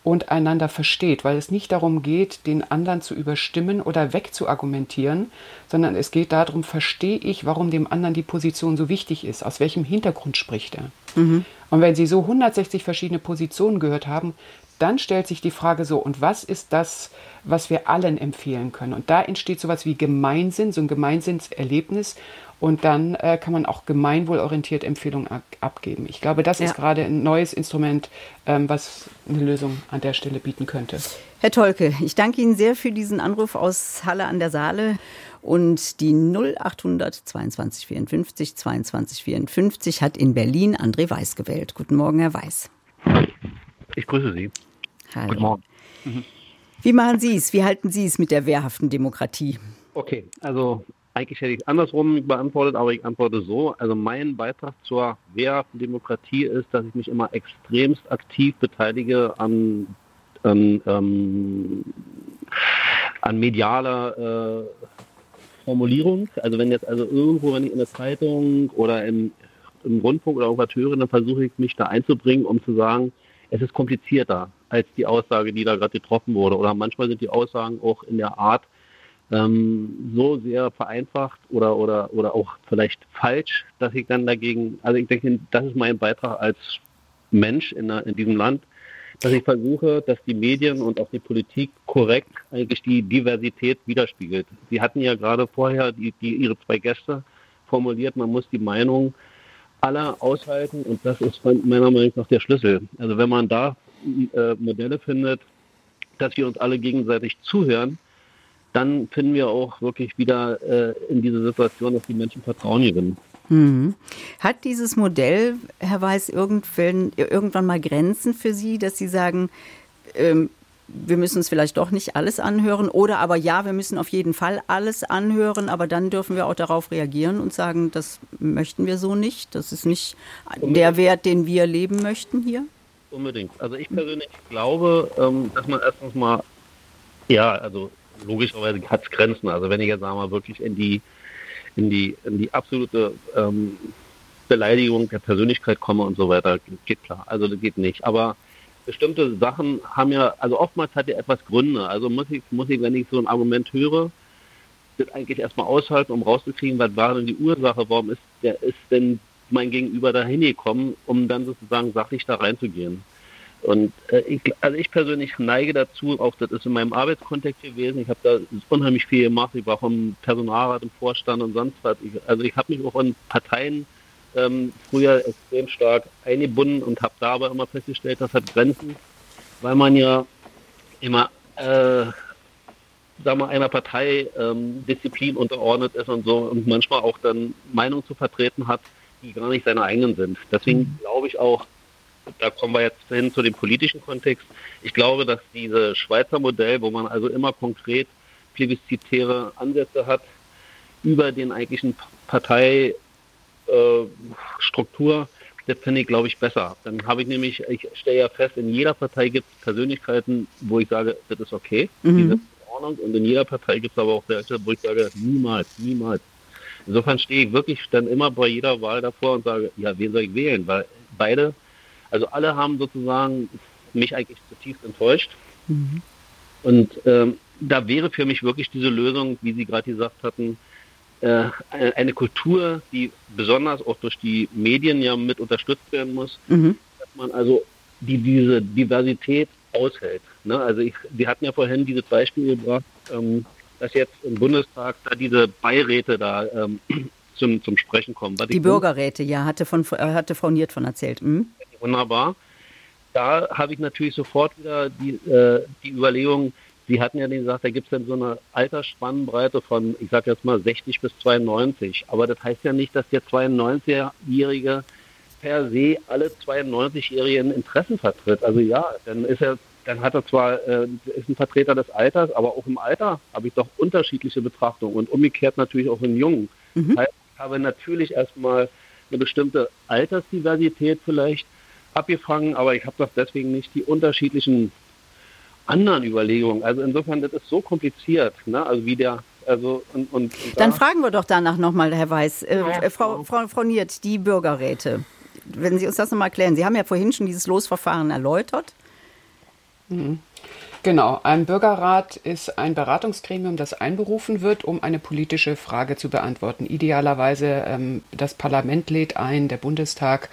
und einander versteht, weil es nicht darum geht, den anderen zu überstimmen oder wegzuargumentieren, sondern es geht darum, verstehe ich, warum dem anderen die Position so wichtig ist, aus welchem Hintergrund spricht er. Mhm. Und wenn Sie so 160 verschiedene Positionen gehört haben, dann stellt sich die Frage so, und was ist das, was wir allen empfehlen können? Und da entsteht sowas wie Gemeinsinn, so ein Gemeinsinnserlebnis. Und dann äh, kann man auch gemeinwohlorientiert Empfehlungen abgeben. Ich glaube, das ja. ist gerade ein neues Instrument, ähm, was eine Lösung an der Stelle bieten könnte. Herr Tolke, ich danke Ihnen sehr für diesen Anruf aus Halle an der Saale. Und die 0800 22 54 22 54 hat in Berlin André Weiß gewählt. Guten Morgen, Herr Weiß. Ich grüße Sie. Hallo. Guten Morgen. Mhm. Wie machen Sie es? Wie halten Sie es mit der wehrhaften Demokratie? Okay, also eigentlich hätte ich andersrum beantwortet, aber ich antworte so. Also mein Beitrag zur wehrhaften Demokratie ist, dass ich mich immer extremst aktiv beteilige an, an, ähm, an medialer äh, Formulierung. Also wenn jetzt also irgendwo, wenn ich in der Zeitung oder im, im Rundfunk oder irgendwas höre, dann versuche ich mich da einzubringen, um zu sagen, es ist komplizierter als die Aussage, die da gerade getroffen wurde. Oder manchmal sind die Aussagen auch in der Art ähm, so sehr vereinfacht oder, oder, oder auch vielleicht falsch, dass ich dann dagegen, also ich denke, das ist mein Beitrag als Mensch in, in diesem Land, dass ich versuche, dass die Medien und auch die Politik korrekt eigentlich die Diversität widerspiegelt. Sie hatten ja gerade vorher die, die, Ihre zwei Gäste formuliert, man muss die Meinung aller aushalten und das ist meiner Meinung nach der Schlüssel. Also wenn man da äh, Modelle findet, dass wir uns alle gegenseitig zuhören, dann finden wir auch wirklich wieder äh, in diese Situation, dass die Menschen Vertrauen gewinnen. Mhm. Hat dieses Modell, Herr Weiß, irgendwann, irgendwann mal Grenzen für Sie, dass Sie sagen, ähm, wir müssen uns vielleicht doch nicht alles anhören oder aber ja, wir müssen auf jeden Fall alles anhören, aber dann dürfen wir auch darauf reagieren und sagen, das möchten wir so nicht, das ist nicht Unbedingt. der Wert, den wir leben möchten hier? Unbedingt. Also ich persönlich glaube, ähm, dass man erstens mal, ja, also logischerweise hat es Grenzen. Also wenn ich jetzt sagen wir wirklich in die in die, in die absolute ähm, Beleidigung der Persönlichkeit komme und so weiter, geht klar. Also das geht nicht. Aber bestimmte Sachen haben ja, also oftmals hat ja etwas Gründe. Also muss ich, muss ich, wenn ich so ein Argument höre, das eigentlich erstmal aushalten, um rauszukriegen, was war denn die Ursache, warum ist der ist denn mein Gegenüber da hingekommen, um dann sozusagen sachlich da reinzugehen. Und äh, ich, also ich persönlich neige dazu, auch das ist in meinem Arbeitskontext gewesen, ich habe da unheimlich viel gemacht, ich war vom Personalrat im Vorstand und sonst was. Ich, also ich habe mich auch in Parteien ähm, früher extrem stark eingebunden und habe da aber immer festgestellt, das hat Grenzen, weil man ja immer, äh, sagen wir, einer Partei ähm, Disziplin unterordnet ist und so und manchmal auch dann Meinungen zu vertreten hat, die gar nicht seine eigenen sind. Deswegen mhm. glaube ich auch, da kommen wir jetzt hin zu dem politischen Kontext. Ich glaube, dass dieses Schweizer Modell, wo man also immer konkret plebiszitäre Ansätze hat, über den eigentlichen Parteistruktur, äh, das finde ich, glaube ich, besser. Dann habe ich nämlich, ich stelle ja fest, in jeder Partei gibt es Persönlichkeiten, wo ich sage, das ist okay, mhm. sind in Ordnung. Und in jeder Partei gibt es aber auch welche, wo ich sage, niemals, niemals. Insofern stehe ich wirklich dann immer bei jeder Wahl davor und sage, ja, wen soll ich wählen? Weil beide, also alle haben sozusagen mich eigentlich zutiefst enttäuscht. Mhm. Und ähm, da wäre für mich wirklich diese Lösung, wie Sie gerade gesagt hatten, äh, eine Kultur, die besonders auch durch die Medien ja mit unterstützt werden muss, mhm. dass man also die, diese Diversität aushält. Ne? Also ich, Sie hatten ja vorhin dieses Beispiel gebracht, ähm, dass jetzt im Bundestag da diese Beiräte da ähm, zum, zum Sprechen kommen. Was die Bürgerräte, ja, hatte, von, äh, hatte Frau Niert von erzählt. Mhm. Wunderbar. Da habe ich natürlich sofort wieder die, äh, die Überlegung, Sie hatten ja gesagt, da gibt es dann so eine Altersspannbreite von, ich sage jetzt mal 60 bis 92. Aber das heißt ja nicht, dass der 92-Jährige per se alle 92-jährigen Interessen vertritt. Also ja, dann ist er dann hat er zwar, äh, ist ein Vertreter des Alters, aber auch im Alter habe ich doch unterschiedliche Betrachtungen und umgekehrt natürlich auch im Jungen. Mhm. Das heißt, ich habe natürlich erstmal eine bestimmte Altersdiversität vielleicht abgefangen, aber ich habe doch deswegen nicht die unterschiedlichen anderen Überlegungen. Also insofern, das ist so kompliziert, ne? also wie der also und, und, und Dann da fragen wir doch danach nochmal, Herr Weiß. Äh, ja, Frau, Frau, Frau Niert, die Bürgerräte. Wenn Sie uns das nochmal erklären. Sie haben ja vorhin schon dieses Losverfahren erläutert. Mhm. Genau, ein Bürgerrat ist ein Beratungsgremium, das einberufen wird, um eine politische Frage zu beantworten. Idealerweise ähm, das Parlament lädt ein, der Bundestag.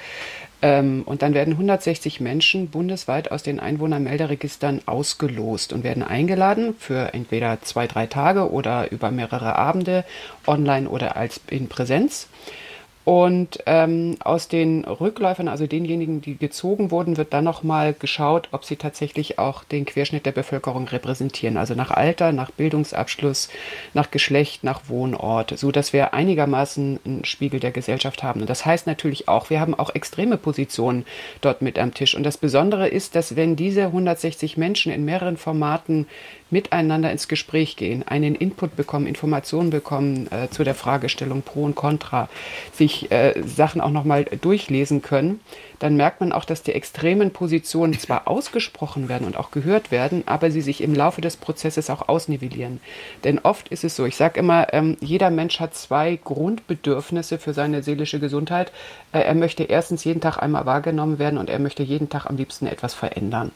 Ähm, und dann werden 160 Menschen bundesweit aus den Einwohnermelderegistern ausgelost und werden eingeladen für entweder zwei, drei Tage oder über mehrere Abende, online oder als in Präsenz. Und ähm, aus den Rückläufern, also denjenigen, die gezogen wurden, wird dann nochmal geschaut, ob sie tatsächlich auch den Querschnitt der Bevölkerung repräsentieren. Also nach Alter, nach Bildungsabschluss, nach Geschlecht, nach Wohnort, so dass wir einigermaßen einen Spiegel der Gesellschaft haben. Und das heißt natürlich auch, wir haben auch extreme Positionen dort mit am Tisch. Und das Besondere ist, dass wenn diese 160 Menschen in mehreren Formaten miteinander ins Gespräch gehen, einen Input bekommen, Informationen bekommen äh, zu der Fragestellung Pro und Contra, sich äh, Sachen auch nochmal durchlesen können, dann merkt man auch, dass die extremen Positionen zwar ausgesprochen werden und auch gehört werden, aber sie sich im Laufe des Prozesses auch ausnivellieren. Denn oft ist es so, ich sage immer, ähm, jeder Mensch hat zwei Grundbedürfnisse für seine seelische Gesundheit. Äh, er möchte erstens jeden Tag einmal wahrgenommen werden und er möchte jeden Tag am liebsten etwas verändern.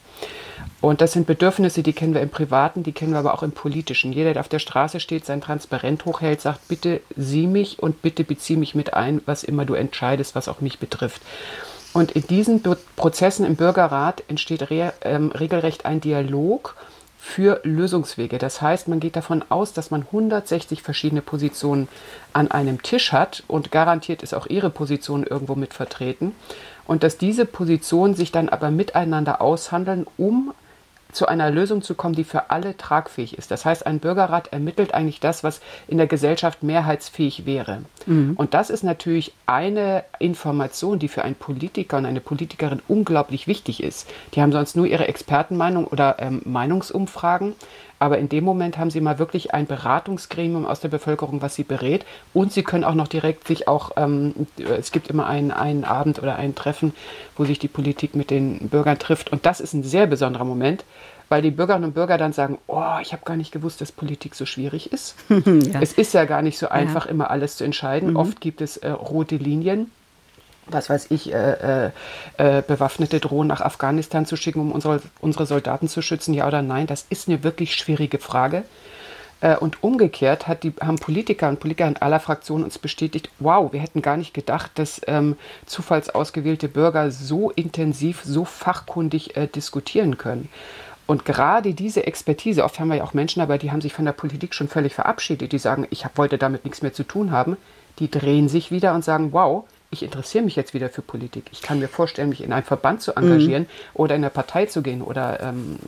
Und das sind Bedürfnisse, die kennen wir im Privaten, die kennen wir aber auch im Politischen. Jeder, der auf der Straße steht, sein Transparent hochhält, sagt, bitte sieh mich und bitte bezieh mich mit ein, was immer du entscheidest, was auch mich betrifft. Und in diesen Prozessen im Bürgerrat entsteht re ähm, regelrecht ein Dialog für Lösungswege. Das heißt, man geht davon aus, dass man 160 verschiedene Positionen an einem Tisch hat und garantiert ist auch ihre Position irgendwo mit vertreten. Und dass diese Positionen sich dann aber miteinander aushandeln, um zu einer Lösung zu kommen, die für alle tragfähig ist. Das heißt, ein Bürgerrat ermittelt eigentlich das, was in der Gesellschaft mehrheitsfähig wäre. Mhm. Und das ist natürlich eine Information, die für einen Politiker und eine Politikerin unglaublich wichtig ist. Die haben sonst nur ihre Expertenmeinung oder ähm, Meinungsumfragen. Aber in dem Moment haben Sie mal wirklich ein Beratungsgremium aus der Bevölkerung, was Sie berät. Und Sie können auch noch direkt sich auch, ähm, es gibt immer einen, einen Abend oder ein Treffen, wo sich die Politik mit den Bürgern trifft. Und das ist ein sehr besonderer Moment, weil die Bürgerinnen und Bürger dann sagen, oh, ich habe gar nicht gewusst, dass Politik so schwierig ist. ja. Es ist ja gar nicht so einfach, ja. immer alles zu entscheiden. Mhm. Oft gibt es äh, rote Linien was weiß ich, äh, äh, äh, bewaffnete Drohnen nach Afghanistan zu schicken, um unsere, unsere Soldaten zu schützen, ja oder nein? Das ist eine wirklich schwierige Frage. Äh, und umgekehrt die, haben Politiker und Politiker in aller Fraktionen uns bestätigt, wow, wir hätten gar nicht gedacht, dass ähm, zufallsausgewählte Bürger so intensiv, so fachkundig äh, diskutieren können. Und gerade diese Expertise, oft haben wir ja auch Menschen dabei, die haben sich von der Politik schon völlig verabschiedet, die sagen, ich hab, wollte damit nichts mehr zu tun haben, die drehen sich wieder und sagen, wow, ich interessiere mich jetzt wieder für Politik. Ich kann mir vorstellen, mich in einem Verband zu engagieren mhm. oder in eine Partei zu gehen oder ähm,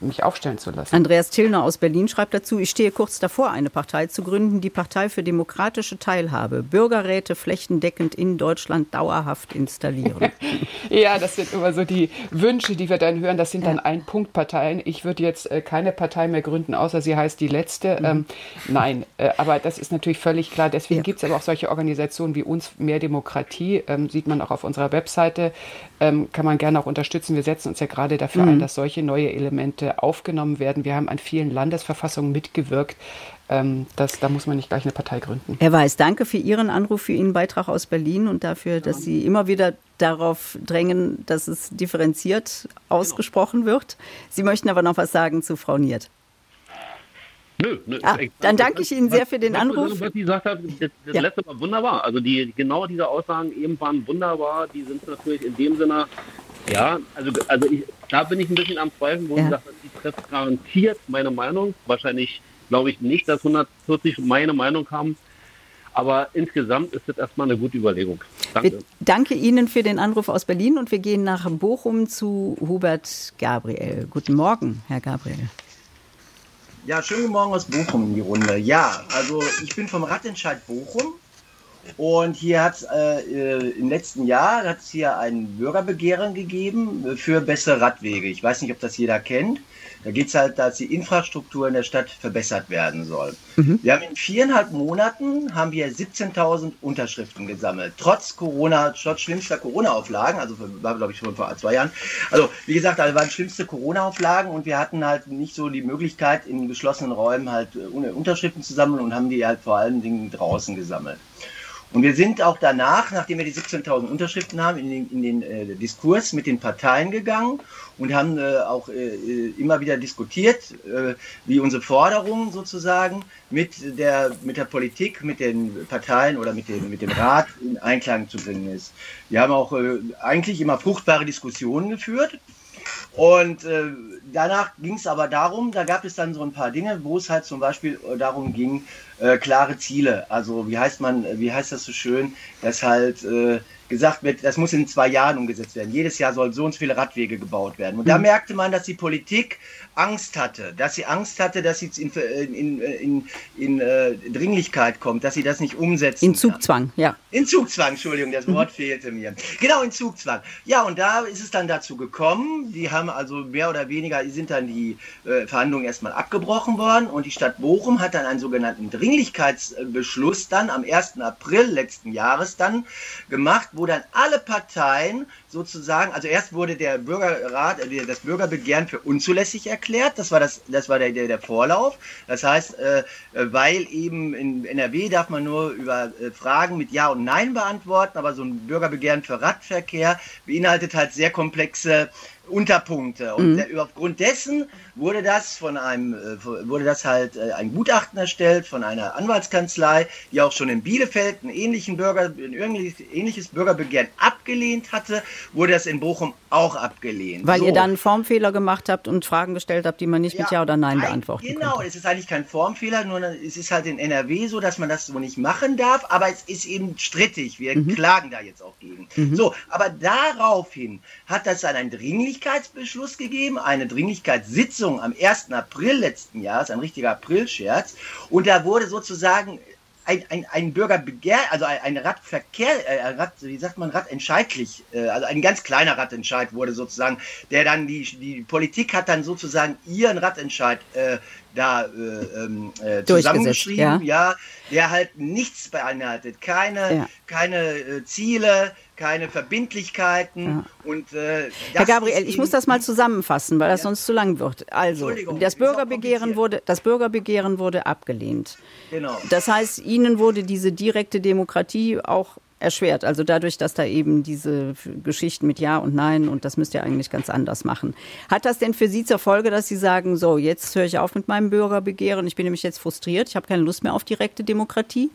mich aufstellen zu lassen. Andreas Tillner aus Berlin schreibt dazu, ich stehe kurz davor, eine Partei zu gründen, die Partei für demokratische Teilhabe, Bürgerräte flächendeckend in Deutschland dauerhaft installieren. ja, das sind immer so die Wünsche, die wir dann hören. Das sind dann Ein-Punkt-Parteien. Ich würde jetzt äh, keine Partei mehr gründen, außer sie heißt die letzte. Mhm. Ähm, nein, äh, aber das ist natürlich völlig klar. Deswegen ja. gibt es aber auch solche Organisationen wie uns, Mehr Demokratie Demokratie, ähm, sieht man auch auf unserer Webseite, ähm, kann man gerne auch unterstützen. Wir setzen uns ja gerade dafür mhm. ein, dass solche neue Elemente aufgenommen werden. Wir haben an vielen Landesverfassungen mitgewirkt. Ähm, das, da muss man nicht gleich eine Partei gründen. Herr Weiß, danke für Ihren Anruf, für Ihren Beitrag aus Berlin und dafür, dass Sie immer wieder darauf drängen, dass es differenziert ausgesprochen wird. Sie möchten aber noch was sagen zu Frau Niert. Nö, nö. Ah, dann danke ich Ihnen sehr für den Anruf. Was Sie gesagt haben, das, das ja. letzte war wunderbar. Also die, genau diese Aussagen eben waren wunderbar. Die sind natürlich in dem Sinne, ja, also, also ich, da bin ich ein bisschen am Zweifeln, wo ja. Sie sagt, die trifft garantiert meine Meinung. Wahrscheinlich glaube ich nicht, dass 140 meine Meinung haben. Aber insgesamt ist das erstmal eine gute Überlegung. Danke. danke Ihnen für den Anruf aus Berlin und wir gehen nach Bochum zu Hubert Gabriel. Guten Morgen, Herr Gabriel. Ja, schönen Morgen aus Bochum in die Runde. Ja, also ich bin vom Radentscheid Bochum und hier hat es äh, äh, im letzten Jahr hat es hier ein Bürgerbegehren gegeben für bessere Radwege. Ich weiß nicht, ob das jeder kennt. Da geht es halt, dass die Infrastruktur in der Stadt verbessert werden soll. Mhm. Wir haben in viereinhalb Monaten haben wir 17.000 Unterschriften gesammelt, trotz Corona, trotz schlimmster Corona-Auflagen, also war glaube ich schon vor zwei Jahren. Also wie gesagt, da waren schlimmste Corona-Auflagen und wir hatten halt nicht so die Möglichkeit, in geschlossenen Räumen halt äh, Unterschriften zu sammeln und haben die halt vor allen Dingen draußen gesammelt. Und wir sind auch danach, nachdem wir die 17.000 Unterschriften haben, in den, in den äh, Diskurs mit den Parteien gegangen und haben äh, auch äh, immer wieder diskutiert, äh, wie unsere Forderung sozusagen mit der, mit der Politik, mit den Parteien oder mit dem, mit dem Rat in Einklang zu bringen ist. Wir haben auch äh, eigentlich immer fruchtbare Diskussionen geführt. Und äh, danach ging es aber darum, da gab es dann so ein paar Dinge, wo es halt zum Beispiel äh, darum ging, äh, klare Ziele. Also wie heißt man, wie heißt das so schön, dass halt äh, gesagt wird, das muss in zwei Jahren umgesetzt werden. Jedes Jahr sollen so und so viele Radwege gebaut werden. Und mhm. da merkte man, dass die Politik Angst hatte, dass sie Angst hatte, dass sie in, in, in, in äh, Dringlichkeit kommt, dass sie das nicht umsetzen In Zugzwang, kann. ja. In Zugzwang, Entschuldigung, das Wort mhm. fehlte mir. Genau, in Zugzwang. Ja, und da ist es dann dazu gekommen, die haben also mehr oder weniger, sind dann die äh, Verhandlungen erstmal abgebrochen worden und die Stadt Bochum hat dann einen sogenannten Dringlichkeitsbeschluss dann am 1. April letzten Jahres dann gemacht, wo dann alle Parteien sozusagen, also erst wurde der Bürgerrat, äh, das Bürgerbegehren für unzulässig erklärt, das war, das, das war der, der, der Vorlauf. Das heißt, äh, weil eben in NRW darf man nur über äh, Fragen mit Ja und Nein beantworten, aber so ein Bürgerbegehren für Radverkehr beinhaltet halt sehr komplexe Unterpunkte. Und mhm. aufgrund dessen wurde das von einem, äh, wurde das halt äh, ein Gutachten erstellt von einer Anwaltskanzlei, die auch schon in Bielefeld einen ähnlichen Bürger, ein ähnliches Bürgerbegehren abgelehnt hatte, wurde das in Bochum auch abgelehnt. Weil so. ihr dann einen Formfehler gemacht habt und Fragen gestellt habt, die man nicht ja, mit Ja oder Nein beantworten Genau, konnte. es ist eigentlich kein Formfehler, nur es ist halt in NRW so, dass man das so nicht machen darf, aber es ist eben strittig. Wir mhm. klagen da jetzt auch gegen. Mhm. So, aber daraufhin hat das dann ein Dringlichkeitsbeschluss gegeben, eine Dringlichkeitssitzung am 1. April letzten Jahres, ein richtiger Aprilscherz, und da wurde sozusagen ein, ein, ein Bürgerbegehr, also ein, ein Radverkehr, äh, Rad, wie sagt man, Radentscheidlich, äh, also ein ganz kleiner Radentscheid wurde sozusagen, der dann die, die Politik hat dann sozusagen ihren Radentscheid äh, da äh, ähm, äh, zusammengeschrieben, ja. ja. der halt nichts beinhaltet, keine, ja. keine äh, Ziele, keine Verbindlichkeiten ja. und äh, Herr Gabriel, ich muss das mal zusammenfassen, weil das sonst zu lang wird. Also das Bürgerbegehren wurde, das Bürgerbegehren wurde abgelehnt. Genau. Das heißt, Ihnen wurde diese direkte Demokratie auch erschwert. Also dadurch, dass da eben diese Geschichten mit Ja und Nein und das müsst ihr eigentlich ganz anders machen. Hat das denn für Sie zur Folge, dass Sie sagen, so jetzt höre ich auf mit meinem Bürgerbegehren, ich bin nämlich jetzt frustriert, ich habe keine Lust mehr auf direkte Demokratie?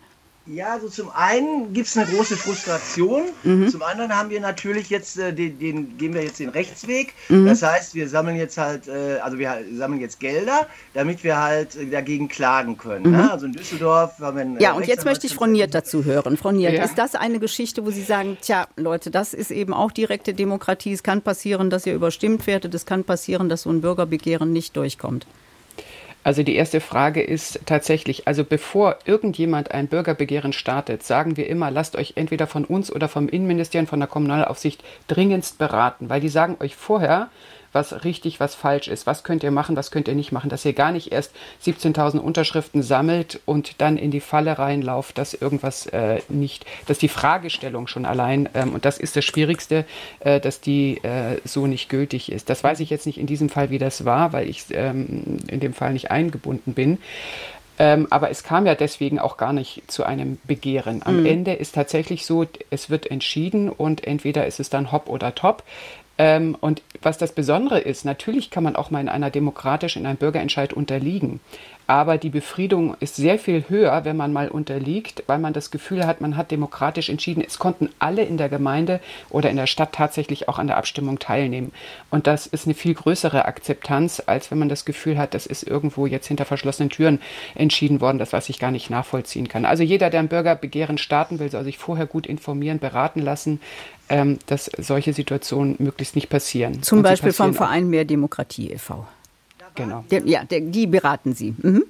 Ja, also zum einen gibt es eine große Frustration. Mhm. Zum anderen haben wir natürlich jetzt, äh, den, den, gehen wir jetzt den Rechtsweg. Mhm. Das heißt, wir sammeln jetzt halt, äh, also wir sammeln jetzt Gelder, damit wir halt äh, dagegen klagen können. Mhm. Ne? Also in Düsseldorf haben wir einen Ja, und jetzt möchte ich Frau Niert dazu hören. Frau Niert, ja. ist das eine Geschichte, wo Sie sagen, tja, Leute, das ist eben auch direkte Demokratie. Es kann passieren, dass ihr überstimmt werdet. Es kann passieren, dass so ein Bürgerbegehren nicht durchkommt. Also die erste Frage ist tatsächlich, also bevor irgendjemand ein Bürgerbegehren startet, sagen wir immer, lasst euch entweder von uns oder vom Innenministerium, von der Kommunalaufsicht dringendst beraten, weil die sagen euch vorher, was richtig, was falsch ist. Was könnt ihr machen, was könnt ihr nicht machen. Dass ihr gar nicht erst 17.000 Unterschriften sammelt und dann in die Falle reinlauft, dass irgendwas äh, nicht, dass die Fragestellung schon allein, ähm, und das ist das Schwierigste, äh, dass die äh, so nicht gültig ist. Das weiß ich jetzt nicht in diesem Fall, wie das war, weil ich ähm, in dem Fall nicht eingebunden bin. Ähm, aber es kam ja deswegen auch gar nicht zu einem Begehren. Am mhm. Ende ist tatsächlich so, es wird entschieden und entweder ist es dann hopp oder top. Ähm, und was das Besondere ist, natürlich kann man auch mal in einer demokratisch, in einem Bürgerentscheid unterliegen. Aber die Befriedung ist sehr viel höher, wenn man mal unterliegt, weil man das Gefühl hat, man hat demokratisch entschieden. Es konnten alle in der Gemeinde oder in der Stadt tatsächlich auch an der Abstimmung teilnehmen. Und das ist eine viel größere Akzeptanz, als wenn man das Gefühl hat, das ist irgendwo jetzt hinter verschlossenen Türen entschieden worden, das was ich gar nicht nachvollziehen kann. Also jeder, der ein Bürgerbegehren starten will, soll sich vorher gut informieren, beraten lassen, ähm, dass solche Situationen möglichst nicht passieren. Zum Beispiel vom Verein Mehr Demokratie e.V. Genau. ja, die beraten Sie. Mhm.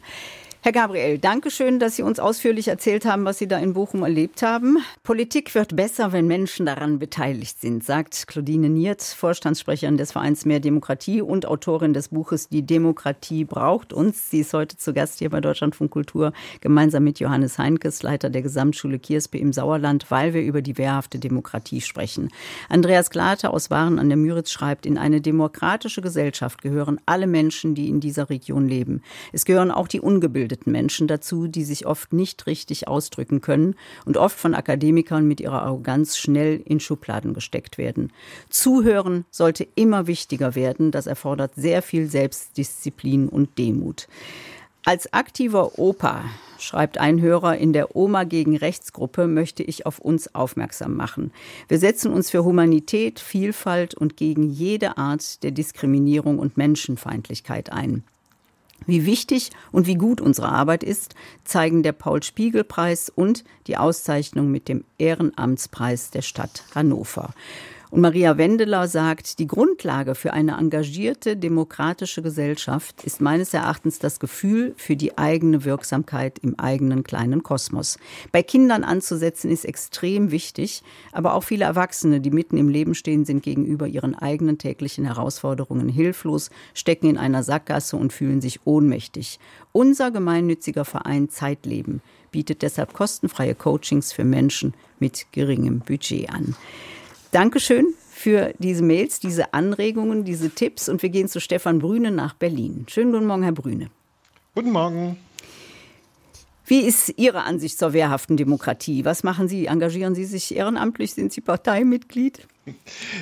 Herr Gabriel, danke schön, dass Sie uns ausführlich erzählt haben, was Sie da in Bochum erlebt haben. Politik wird besser, wenn Menschen daran beteiligt sind, sagt Claudine Niert, Vorstandssprecherin des Vereins Mehr Demokratie und Autorin des Buches Die Demokratie braucht uns. Sie ist heute zu Gast hier bei Deutschlandfunk Kultur, gemeinsam mit Johannes Heinkes, Leiter der Gesamtschule Kierspe im Sauerland, weil wir über die wehrhafte Demokratie sprechen. Andreas Glate aus Waren an der Müritz schreibt, in eine demokratische Gesellschaft gehören alle Menschen, die in dieser Region leben. Es gehören auch die Ungebildeten gebildeten Menschen dazu, die sich oft nicht richtig ausdrücken können und oft von Akademikern mit ihrer Arroganz schnell in Schubladen gesteckt werden. Zuhören sollte immer wichtiger werden. Das erfordert sehr viel Selbstdisziplin und Demut. Als aktiver Opa, schreibt ein Hörer in der Oma gegen Rechtsgruppe, möchte ich auf uns aufmerksam machen. Wir setzen uns für Humanität, Vielfalt und gegen jede Art der Diskriminierung und Menschenfeindlichkeit ein. Wie wichtig und wie gut unsere Arbeit ist, zeigen der Paul-Spiegel-Preis und die Auszeichnung mit dem Ehrenamtspreis der Stadt Hannover. Und Maria Wendeler sagt, die Grundlage für eine engagierte demokratische Gesellschaft ist meines Erachtens das Gefühl für die eigene Wirksamkeit im eigenen kleinen Kosmos. Bei Kindern anzusetzen ist extrem wichtig, aber auch viele Erwachsene, die mitten im Leben stehen, sind gegenüber ihren eigenen täglichen Herausforderungen hilflos, stecken in einer Sackgasse und fühlen sich ohnmächtig. Unser gemeinnütziger Verein Zeitleben bietet deshalb kostenfreie Coachings für Menschen mit geringem Budget an. Dankeschön für diese Mails, diese Anregungen, diese Tipps. Und wir gehen zu Stefan Brüne nach Berlin. Schönen guten Morgen, Herr Brüne. Guten Morgen. Wie ist Ihre Ansicht zur wehrhaften Demokratie? Was machen Sie? Engagieren Sie sich ehrenamtlich? Sind Sie Parteimitglied?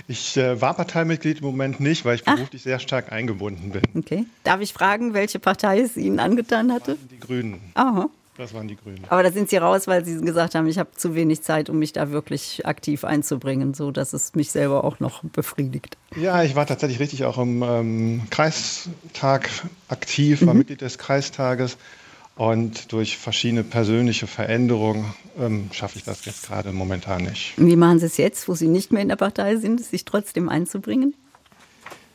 Ich äh, war Parteimitglied im Moment nicht, weil ich beruflich Ach. sehr stark eingebunden bin. Okay. Darf ich fragen, welche Partei es Ihnen angetan hatte? Die Grünen. Aha. Das waren die Grünen. Aber da sind Sie raus, weil Sie gesagt haben, ich habe zu wenig Zeit, um mich da wirklich aktiv einzubringen, so dass es mich selber auch noch befriedigt. Ja, ich war tatsächlich richtig auch im ähm, Kreistag aktiv, war mhm. Mitglied des Kreistages. Und durch verschiedene persönliche Veränderungen ähm, schaffe ich das jetzt gerade momentan nicht. Wie machen Sie es jetzt, wo Sie nicht mehr in der Partei sind, sich trotzdem einzubringen?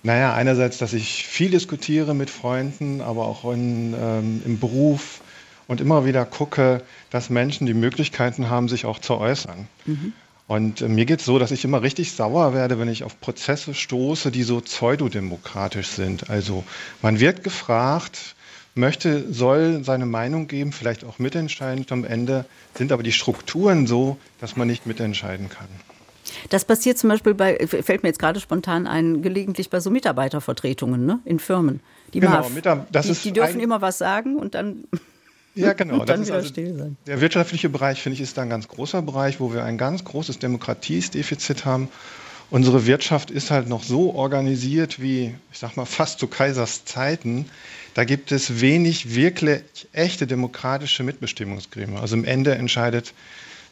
Naja, einerseits, dass ich viel diskutiere mit Freunden, aber auch in, ähm, im Beruf, und immer wieder gucke, dass Menschen die Möglichkeiten haben, sich auch zu äußern. Mhm. Und äh, mir geht es so, dass ich immer richtig sauer werde, wenn ich auf Prozesse stoße, die so pseudodemokratisch sind. Also man wird gefragt, möchte, soll seine Meinung geben, vielleicht auch mitentscheiden. Am Ende sind aber die Strukturen so, dass man nicht mitentscheiden kann. Das passiert zum Beispiel bei, fällt mir jetzt gerade spontan ein, gelegentlich bei so Mitarbeitervertretungen ne, in Firmen. Die, genau, MAF, das die, ist die dürfen immer was sagen und dann ja, genau. das ist also der wirtschaftliche Bereich, finde ich, ist da ein ganz großer Bereich, wo wir ein ganz großes Demokratiedefizit haben. unsere Wirtschaft ist halt noch so organisiert wie, ich sag mal, fast zu Kaisers Zeiten. Da gibt es wenig wirklich echte demokratische Mitbestimmungsgremien. Also im Ende entscheidet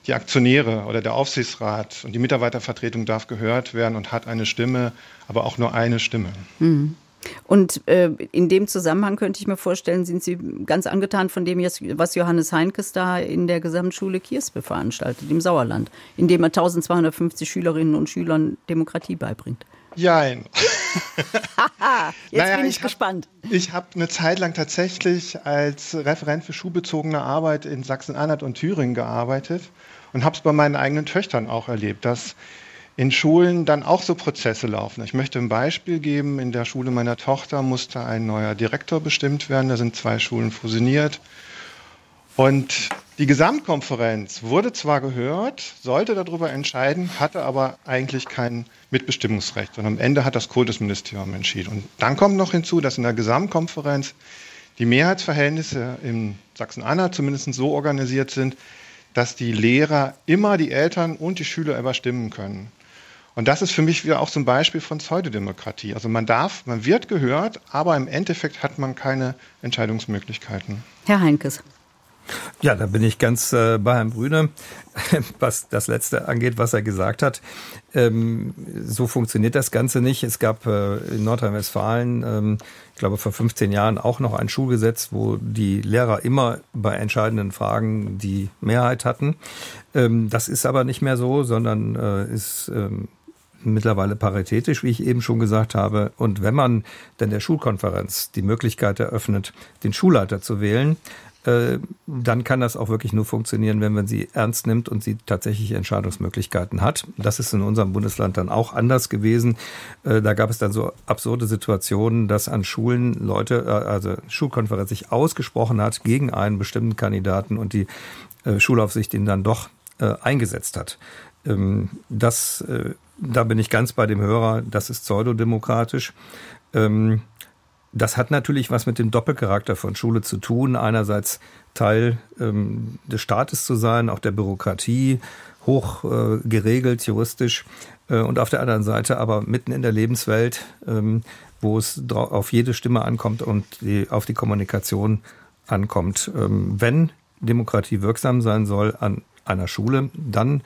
die Aktionäre oder der Aufsichtsrat und die Mitarbeitervertretung darf gehört werden und hat eine Stimme, aber auch nur eine Stimme. Mhm. Und äh, in dem Zusammenhang könnte ich mir vorstellen, sind Sie ganz angetan von dem, was Johannes Heinkes da in der Gesamtschule Kiersbe veranstaltet, im Sauerland, indem er 1250 Schülerinnen und Schülern Demokratie beibringt. Jein. Jetzt naja, bin ich, ich gespannt. Hab, ich habe eine Zeit lang tatsächlich als Referent für schulbezogene Arbeit in Sachsen-Anhalt und Thüringen gearbeitet und habe es bei meinen eigenen Töchtern auch erlebt, dass in Schulen dann auch so Prozesse laufen. Ich möchte ein Beispiel geben. In der Schule meiner Tochter musste ein neuer Direktor bestimmt werden. Da sind zwei Schulen fusioniert. Und die Gesamtkonferenz wurde zwar gehört, sollte darüber entscheiden, hatte aber eigentlich kein Mitbestimmungsrecht. Und am Ende hat das Kultusministerium entschieden. Und dann kommt noch hinzu, dass in der Gesamtkonferenz die Mehrheitsverhältnisse in Sachsen-Anhalt zumindest so organisiert sind, dass die Lehrer immer die Eltern und die Schüler überstimmen können. Und das ist für mich wieder auch so ein Beispiel von Pseudodemokratie. Also man darf, man wird gehört, aber im Endeffekt hat man keine Entscheidungsmöglichkeiten. Herr Heinkes. Ja, da bin ich ganz äh, bei Herrn Brüne, was das Letzte angeht, was er gesagt hat. Ähm, so funktioniert das Ganze nicht. Es gab äh, in Nordrhein-Westfalen, ähm, ich glaube vor 15 Jahren, auch noch ein Schulgesetz, wo die Lehrer immer bei entscheidenden Fragen die Mehrheit hatten. Ähm, das ist aber nicht mehr so, sondern äh, ist ähm, mittlerweile paritätisch, wie ich eben schon gesagt habe. Und wenn man denn der Schulkonferenz die Möglichkeit eröffnet, den Schulleiter zu wählen, äh, dann kann das auch wirklich nur funktionieren, wenn man sie ernst nimmt und sie tatsächlich Entscheidungsmöglichkeiten hat. Das ist in unserem Bundesland dann auch anders gewesen. Äh, da gab es dann so absurde Situationen, dass an Schulen Leute, äh, also Schulkonferenz sich ausgesprochen hat gegen einen bestimmten Kandidaten und die Schulaufsicht ihn dann doch eingesetzt hat. Ähm, das, da bin ich ganz bei dem Hörer, das ist pseudodemokratisch. Ähm, das hat natürlich was mit dem Doppelcharakter von Schule zu tun. Einerseits Teil ähm, des Staates zu sein, auch der Bürokratie, hoch äh, geregelt, juristisch. Äh, und auf der anderen Seite aber mitten in der Lebenswelt, ähm, wo es auf jede Stimme ankommt und die, auf die Kommunikation ankommt. Ähm, wenn Demokratie wirksam sein soll an einer Schule, dann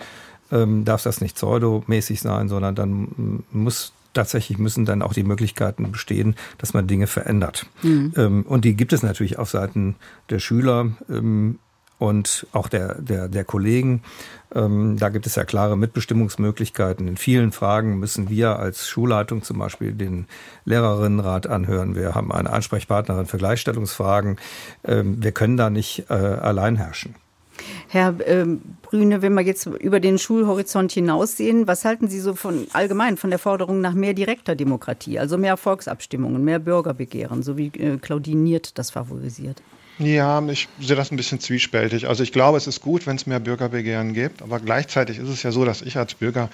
ähm, darf das nicht pseudomäßig sein, sondern dann muss tatsächlich müssen dann auch die Möglichkeiten bestehen, dass man Dinge verändert. Mhm. Ähm, und die gibt es natürlich auf Seiten der Schüler ähm, und auch der, der, der Kollegen. Ähm, da gibt es ja klare Mitbestimmungsmöglichkeiten. In vielen Fragen müssen wir als Schulleitung zum Beispiel den Lehrerinnenrat anhören. Wir haben eine Ansprechpartnerin für Gleichstellungsfragen. wir können da nicht äh, allein herrschen. Herr ähm, Brüne, wenn wir jetzt über den Schulhorizont hinaussehen, was halten Sie so von allgemein von der Forderung nach mehr direkter Demokratie, also mehr Volksabstimmungen, mehr Bürgerbegehren, so wie äh, Claudine Niert das favorisiert? Ja, ich sehe das ein bisschen zwiespältig. Also ich glaube, es ist gut, wenn es mehr Bürgerbegehren gibt, aber gleichzeitig ist es ja so, dass ich als Bürger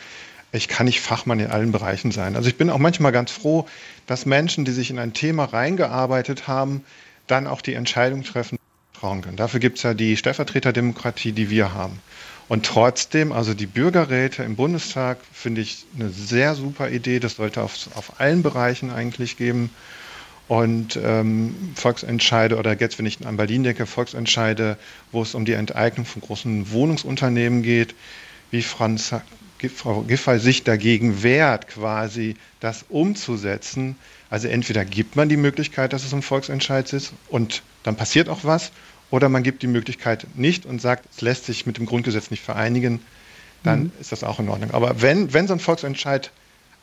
ich kann nicht Fachmann in allen Bereichen sein. Also ich bin auch manchmal ganz froh, dass Menschen, die sich in ein Thema reingearbeitet haben, dann auch die Entscheidung treffen, trauen können. Dafür gibt es ja die Stellvertreterdemokratie, die wir haben. Und trotzdem, also die Bürgerräte im Bundestag finde ich eine sehr super Idee. Das sollte auf, auf allen Bereichen eigentlich geben. Und ähm, Volksentscheide oder jetzt, wenn ich an Berlin denke, Volksentscheide, wo es um die Enteignung von großen Wohnungsunternehmen geht, wie Franz, Frau Giffey sich dagegen wehrt, quasi das umzusetzen. Also entweder gibt man die Möglichkeit, dass es ein Volksentscheid ist und dann passiert auch was, oder man gibt die Möglichkeit nicht und sagt, es lässt sich mit dem Grundgesetz nicht vereinigen, dann mhm. ist das auch in Ordnung. Aber wenn, wenn so ein Volksentscheid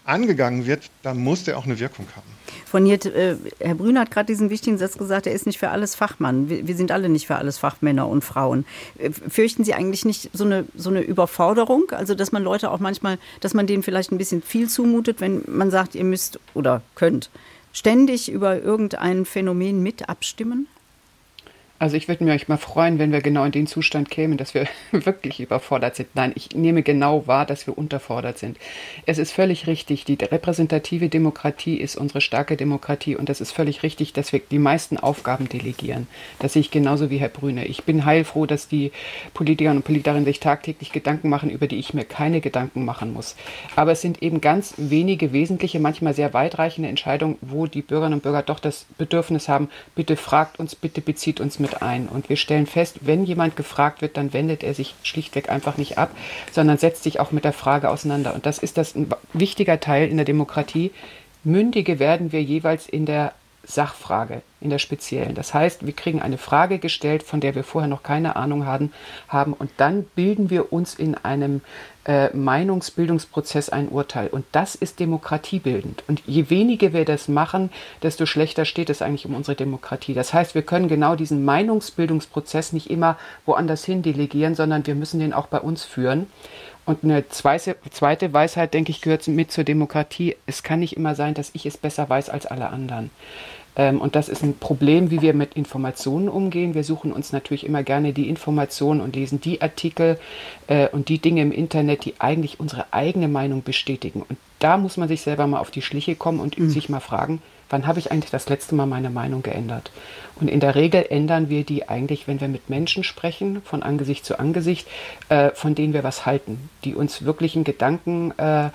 angegangen wird, dann muss der auch eine Wirkung haben. Von hier, äh, Herr Brüner hat gerade diesen wichtigen Satz gesagt, er ist nicht für alles Fachmann. Wir, wir, sind alle nicht für alles Fachmänner und Frauen. Äh, fürchten Sie eigentlich nicht so eine, so eine Überforderung? Also, dass man Leute auch manchmal, dass man denen vielleicht ein bisschen viel zumutet, wenn man sagt, ihr müsst oder könnt ständig über irgendein Phänomen mit abstimmen? Also ich würde mich mal freuen, wenn wir genau in den Zustand kämen, dass wir wirklich überfordert sind. Nein, ich nehme genau wahr, dass wir unterfordert sind. Es ist völlig richtig, die repräsentative Demokratie ist unsere starke Demokratie und es ist völlig richtig, dass wir die meisten Aufgaben delegieren. Das sehe ich genauso wie Herr Brüne. Ich bin heilfroh, dass die Politiker und Politikerinnen sich tagtäglich Gedanken machen, über die ich mir keine Gedanken machen muss. Aber es sind eben ganz wenige wesentliche, manchmal sehr weitreichende Entscheidungen, wo die Bürgerinnen und Bürger doch das Bedürfnis haben, bitte fragt uns, bitte bezieht uns mit mit ein. Und wir stellen fest, wenn jemand gefragt wird, dann wendet er sich schlichtweg einfach nicht ab, sondern setzt sich auch mit der Frage auseinander. Und das ist das ein wichtiger Teil in der Demokratie. Mündige werden wir jeweils in der Sachfrage, in der speziellen. Das heißt, wir kriegen eine Frage gestellt, von der wir vorher noch keine Ahnung hatten, haben und dann bilden wir uns in einem äh, Meinungsbildungsprozess ein Urteil. Und das ist demokratiebildend. Und je weniger wir das machen, desto schlechter steht es eigentlich um unsere Demokratie. Das heißt, wir können genau diesen Meinungsbildungsprozess nicht immer woanders hin delegieren, sondern wir müssen den auch bei uns führen. Und eine zweite Weisheit, denke ich, gehört mit zur Demokratie. Es kann nicht immer sein, dass ich es besser weiß als alle anderen. Ähm, und das ist ein Problem, wie wir mit Informationen umgehen. Wir suchen uns natürlich immer gerne die Informationen und lesen die Artikel äh, und die Dinge im Internet, die eigentlich unsere eigene Meinung bestätigen. Und da muss man sich selber mal auf die Schliche kommen und mhm. sich mal fragen, wann habe ich eigentlich das letzte Mal meine Meinung geändert? Und in der Regel ändern wir die eigentlich, wenn wir mit Menschen sprechen, von Angesicht zu Angesicht, äh, von denen wir was halten, die uns wirklich einen Gedanken äh,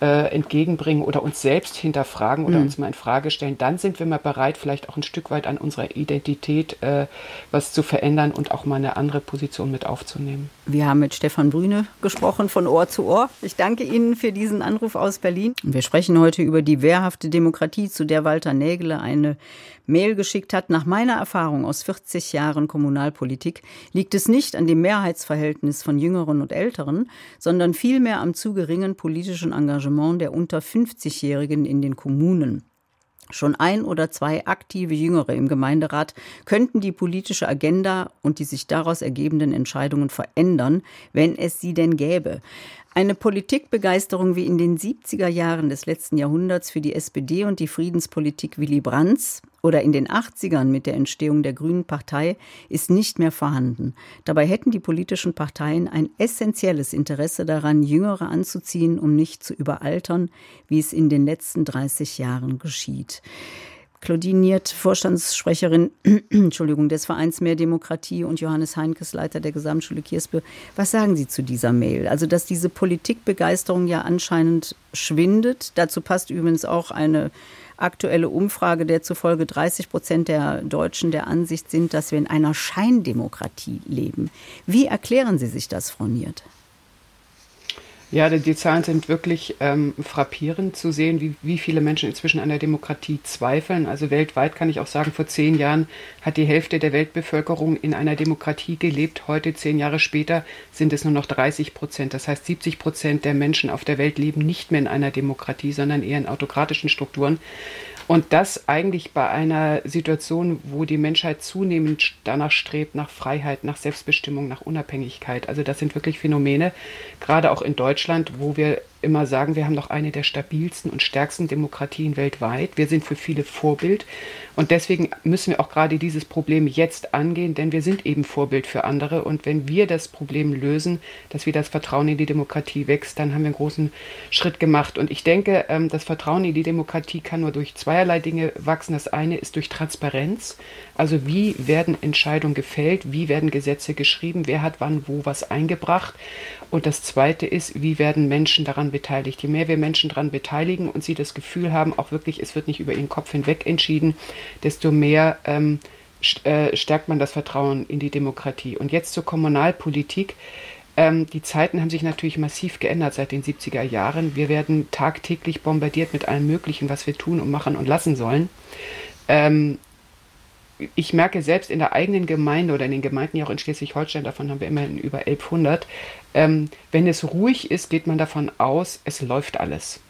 äh, entgegenbringen oder uns selbst hinterfragen oder mhm. uns mal in Frage stellen, dann sind wir mal bereit, vielleicht auch ein Stück weit an unserer Identität äh, was zu verändern und auch mal eine andere Position mit aufzunehmen. Wir haben mit Stefan Brüne gesprochen von Ohr zu Ohr. Ich danke Ihnen für diesen Anruf aus Berlin. Wir sprechen heute über die wehrhafte Demokratie, zu der Walter Nägele eine Mail geschickt hat. Nach meiner Erfahrung aus 40 Jahren Kommunalpolitik liegt es nicht an dem Mehrheitsverhältnis von Jüngeren und Älteren, sondern vielmehr am zu geringen politischen Engagement der unter 50-Jährigen in den Kommunen. Schon ein oder zwei aktive Jüngere im Gemeinderat könnten die politische Agenda und die sich daraus ergebenden Entscheidungen verändern, wenn es sie denn gäbe. Eine Politikbegeisterung wie in den 70er Jahren des letzten Jahrhunderts für die SPD und die Friedenspolitik Willy Brandts oder in den 80ern mit der Entstehung der Grünen Partei ist nicht mehr vorhanden. Dabei hätten die politischen Parteien ein essentielles Interesse daran, Jüngere anzuziehen, um nicht zu überaltern, wie es in den letzten 30 Jahren geschieht. Claudine Niert, Vorstandssprecherin Entschuldigung, des Vereins Mehr Demokratie und Johannes Heinkes, Leiter der Gesamtschule Kiersbe. Was sagen Sie zu dieser Mail? Also, dass diese Politikbegeisterung ja anscheinend schwindet. Dazu passt übrigens auch eine aktuelle Umfrage, der zufolge 30 Prozent der Deutschen der Ansicht sind, dass wir in einer Scheindemokratie leben. Wie erklären Sie sich das, Frau Niert? Ja, die, Zahlen sind wirklich ähm, frappierend zu sehen, wie, wie viele Menschen inzwischen an der Demokratie zweifeln. Also weltweit kann ich auch sagen, vor zehn Jahren hat die Hälfte der Weltbevölkerung in einer Demokratie gelebt. Heute, zehn Jahre später, sind es nur noch 30 Prozent. Das heißt, 70 Prozent der Menschen auf der Welt leben nicht mehr in einer Demokratie, sondern eher in autokratischen Strukturen. Und das eigentlich bei einer Situation, wo die Menschheit zunehmend danach strebt, nach Freiheit, nach Selbstbestimmung, nach Unabhängigkeit. Also das sind wirklich Phänomene, gerade auch in Deutschland, wo wir immer sagen, wir haben noch eine der stabilsten und stärksten Demokratien weltweit. Wir sind für viele Vorbild. Und deswegen müssen wir auch gerade dieses Problem jetzt angehen, denn wir sind eben Vorbild für andere. Und wenn wir das Problem lösen, dass wieder das Vertrauen in die Demokratie wächst, dann haben wir einen großen Schritt gemacht. Und ich denke, ähm, das Vertrauen in die Demokratie kann nur durch zweierlei Dinge wachsen. Das eine ist durch Transparenz. Also wie werden Entscheidungen gefällt? Wie werden Gesetze geschrieben? Wer hat wann wo was eingebracht? Und das Zweite ist, wie werden Menschen daran beteiligt? Je mehr wir Menschen daran beteiligen und sie das Gefühl haben, auch wirklich, es wird nicht über ihren Kopf hinweg entschieden, desto mehr ähm, äh, stärkt man das Vertrauen in die Demokratie. Und jetzt zur Kommunalpolitik. Ähm, die Zeiten haben sich natürlich massiv geändert seit den 70er Jahren. Wir werden tagtäglich bombardiert mit allem Möglichen, was wir tun und machen und lassen sollen. Ähm, ich merke selbst in der eigenen Gemeinde oder in den Gemeinden ja auch in Schleswig-Holstein, davon haben wir immerhin über 1100, ähm, wenn es ruhig ist, geht man davon aus, es läuft alles.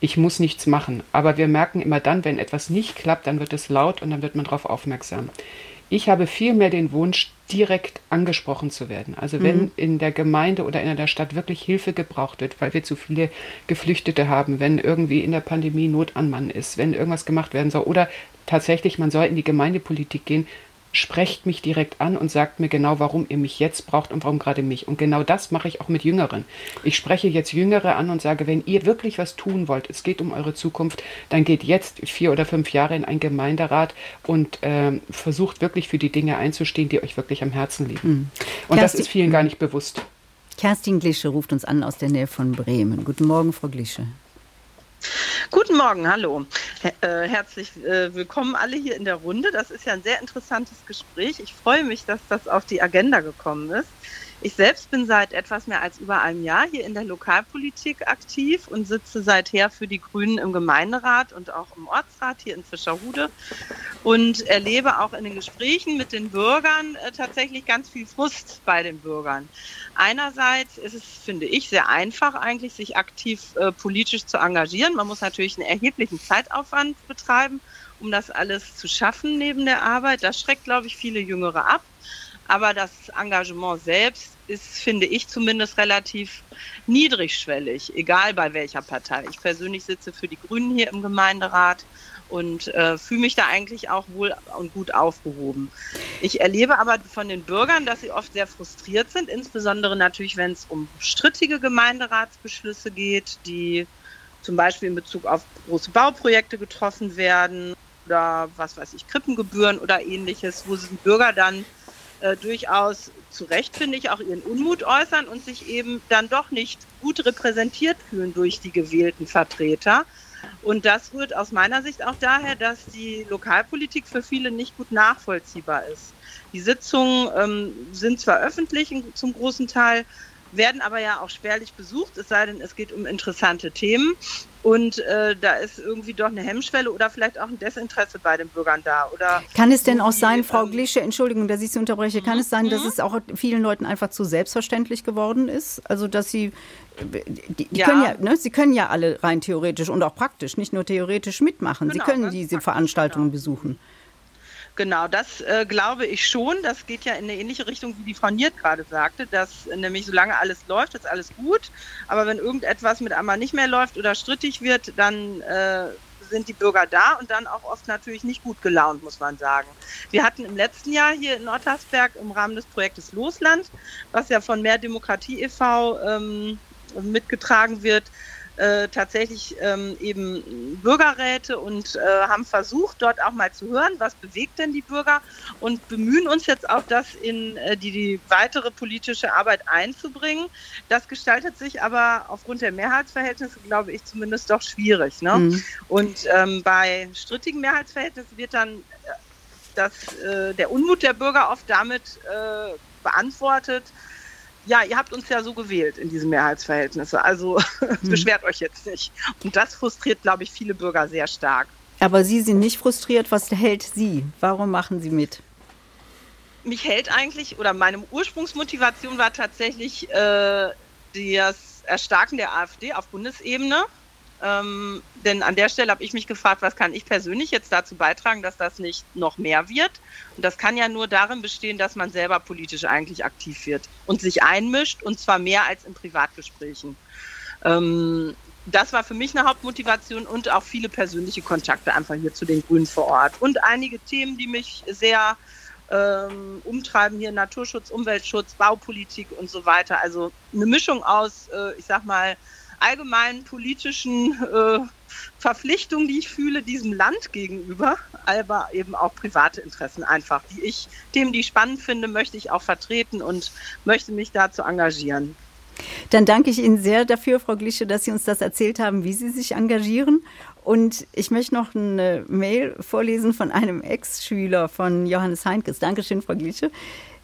Ich muss nichts machen. Aber wir merken immer dann, wenn etwas nicht klappt, dann wird es laut und dann wird man darauf aufmerksam. Ich habe vielmehr den Wunsch, direkt angesprochen zu werden. Also wenn mhm. in der Gemeinde oder in der Stadt wirklich Hilfe gebraucht wird, weil wir zu viele Geflüchtete haben, wenn irgendwie in der Pandemie Not an Mann ist, wenn irgendwas gemacht werden soll oder tatsächlich man soll in die Gemeindepolitik gehen, sprecht mich direkt an und sagt mir genau, warum ihr mich jetzt braucht und warum gerade mich. Und genau das mache ich auch mit Jüngeren. Ich spreche jetzt Jüngere an und sage, wenn ihr wirklich was tun wollt, es geht um eure Zukunft, dann geht jetzt vier oder fünf Jahre in einen Gemeinderat und äh, versucht wirklich für die Dinge einzustehen, die euch wirklich am Herzen liegen. Mhm. Und Kerstin, das ist vielen gar nicht bewusst. Kerstin Glische ruft uns an aus der Nähe von Bremen. Guten Morgen, Frau Glische. Guten Morgen, hallo. Äh, herzlich äh, willkommen alle hier in der Runde. Das ist ja ein sehr interessantes Gespräch. Ich freue mich, dass das auf die Agenda gekommen ist. Ich selbst bin seit etwas mehr als über einem Jahr hier in der Lokalpolitik aktiv und sitze seither für die Grünen im Gemeinderat und auch im Ortsrat hier in Fischerhude und erlebe auch in den Gesprächen mit den Bürgern äh, tatsächlich ganz viel Frust bei den Bürgern. Einerseits ist es, finde ich, sehr einfach eigentlich, sich aktiv äh, politisch zu engagieren. Man muss natürlich einen erheblichen Zeitaufwand betreiben, um das alles zu schaffen neben der Arbeit. Das schreckt, glaube ich, viele Jüngere ab. Aber das Engagement selbst ist, finde ich zumindest, relativ niedrigschwellig, egal bei welcher Partei. Ich persönlich sitze für die Grünen hier im Gemeinderat und äh, fühle mich da eigentlich auch wohl und gut aufgehoben. Ich erlebe aber von den Bürgern, dass sie oft sehr frustriert sind, insbesondere natürlich, wenn es um strittige Gemeinderatsbeschlüsse geht, die zum Beispiel in Bezug auf große Bauprojekte getroffen werden oder was weiß ich, Krippengebühren oder ähnliches, wo die Bürger dann äh, durchaus zu Recht, finde ich, auch ihren Unmut äußern und sich eben dann doch nicht gut repräsentiert fühlen durch die gewählten Vertreter. Und das rührt aus meiner Sicht auch daher, dass die Lokalpolitik für viele nicht gut nachvollziehbar ist. Die Sitzungen ähm, sind zwar öffentlich zum großen Teil, werden aber ja auch spärlich besucht, es sei denn, es geht um interessante Themen. Und äh, da ist irgendwie doch eine Hemmschwelle oder vielleicht auch ein Desinteresse bei den Bürgern da. Oder kann es denn auch sein, Frau ähm, Glische, Entschuldigung, dass ich Sie unterbreche, kann es sein, dass mhm. es auch vielen Leuten einfach zu selbstverständlich geworden ist? Also, dass Sie, die, die ja. können ja, ne, Sie können ja alle rein theoretisch und auch praktisch, nicht nur theoretisch mitmachen. Genau, Sie können diese Veranstaltungen genau. besuchen. Genau, das äh, glaube ich schon. Das geht ja in eine ähnliche Richtung, wie die Frau Niert gerade sagte, dass nämlich solange alles läuft, ist alles gut. Aber wenn irgendetwas mit einmal nicht mehr läuft oder strittig wird, dann äh, sind die Bürger da und dann auch oft natürlich nicht gut gelaunt, muss man sagen. Wir hatten im letzten Jahr hier in Nordhausberg im Rahmen des Projektes Losland, was ja von Mehr Demokratie e.V. Ähm, mitgetragen wird, äh, tatsächlich ähm, eben Bürgerräte und äh, haben versucht, dort auch mal zu hören, was bewegt denn die Bürger und bemühen uns jetzt auch, das in äh, die, die weitere politische Arbeit einzubringen. Das gestaltet sich aber aufgrund der Mehrheitsverhältnisse, glaube ich, zumindest doch schwierig. Ne? Mhm. Und ähm, bei strittigen Mehrheitsverhältnissen wird dann äh, das, äh, der Unmut der Bürger oft damit beantwortet, ja, ihr habt uns ja so gewählt in diesen Mehrheitsverhältnissen. Also hm. beschwert euch jetzt nicht. Und das frustriert, glaube ich, viele Bürger sehr stark. Aber Sie sind nicht frustriert. Was hält Sie? Warum machen Sie mit? Mich hält eigentlich, oder meine Ursprungsmotivation war tatsächlich äh, das Erstarken der AfD auf Bundesebene. Ähm, denn an der Stelle habe ich mich gefragt, was kann ich persönlich jetzt dazu beitragen, dass das nicht noch mehr wird? Und das kann ja nur darin bestehen, dass man selber politisch eigentlich aktiv wird und sich einmischt und zwar mehr als in Privatgesprächen. Ähm, das war für mich eine Hauptmotivation und auch viele persönliche Kontakte einfach hier zu den Grünen vor Ort. Und einige Themen, die mich sehr ähm, umtreiben, hier Naturschutz, Umweltschutz, Baupolitik und so weiter. Also eine Mischung aus, äh, ich sag mal, allgemeinen politischen äh, Verpflichtung, die ich fühle diesem Land gegenüber, aber eben auch private Interessen einfach, die ich, Themen, die ich spannend finde, möchte ich auch vertreten und möchte mich dazu engagieren. Dann danke ich Ihnen sehr dafür, Frau Glische, dass Sie uns das erzählt haben, wie Sie sich engagieren. Und ich möchte noch eine Mail vorlesen von einem Ex-Schüler von Johannes Heinkes. Dankeschön, Frau Glische.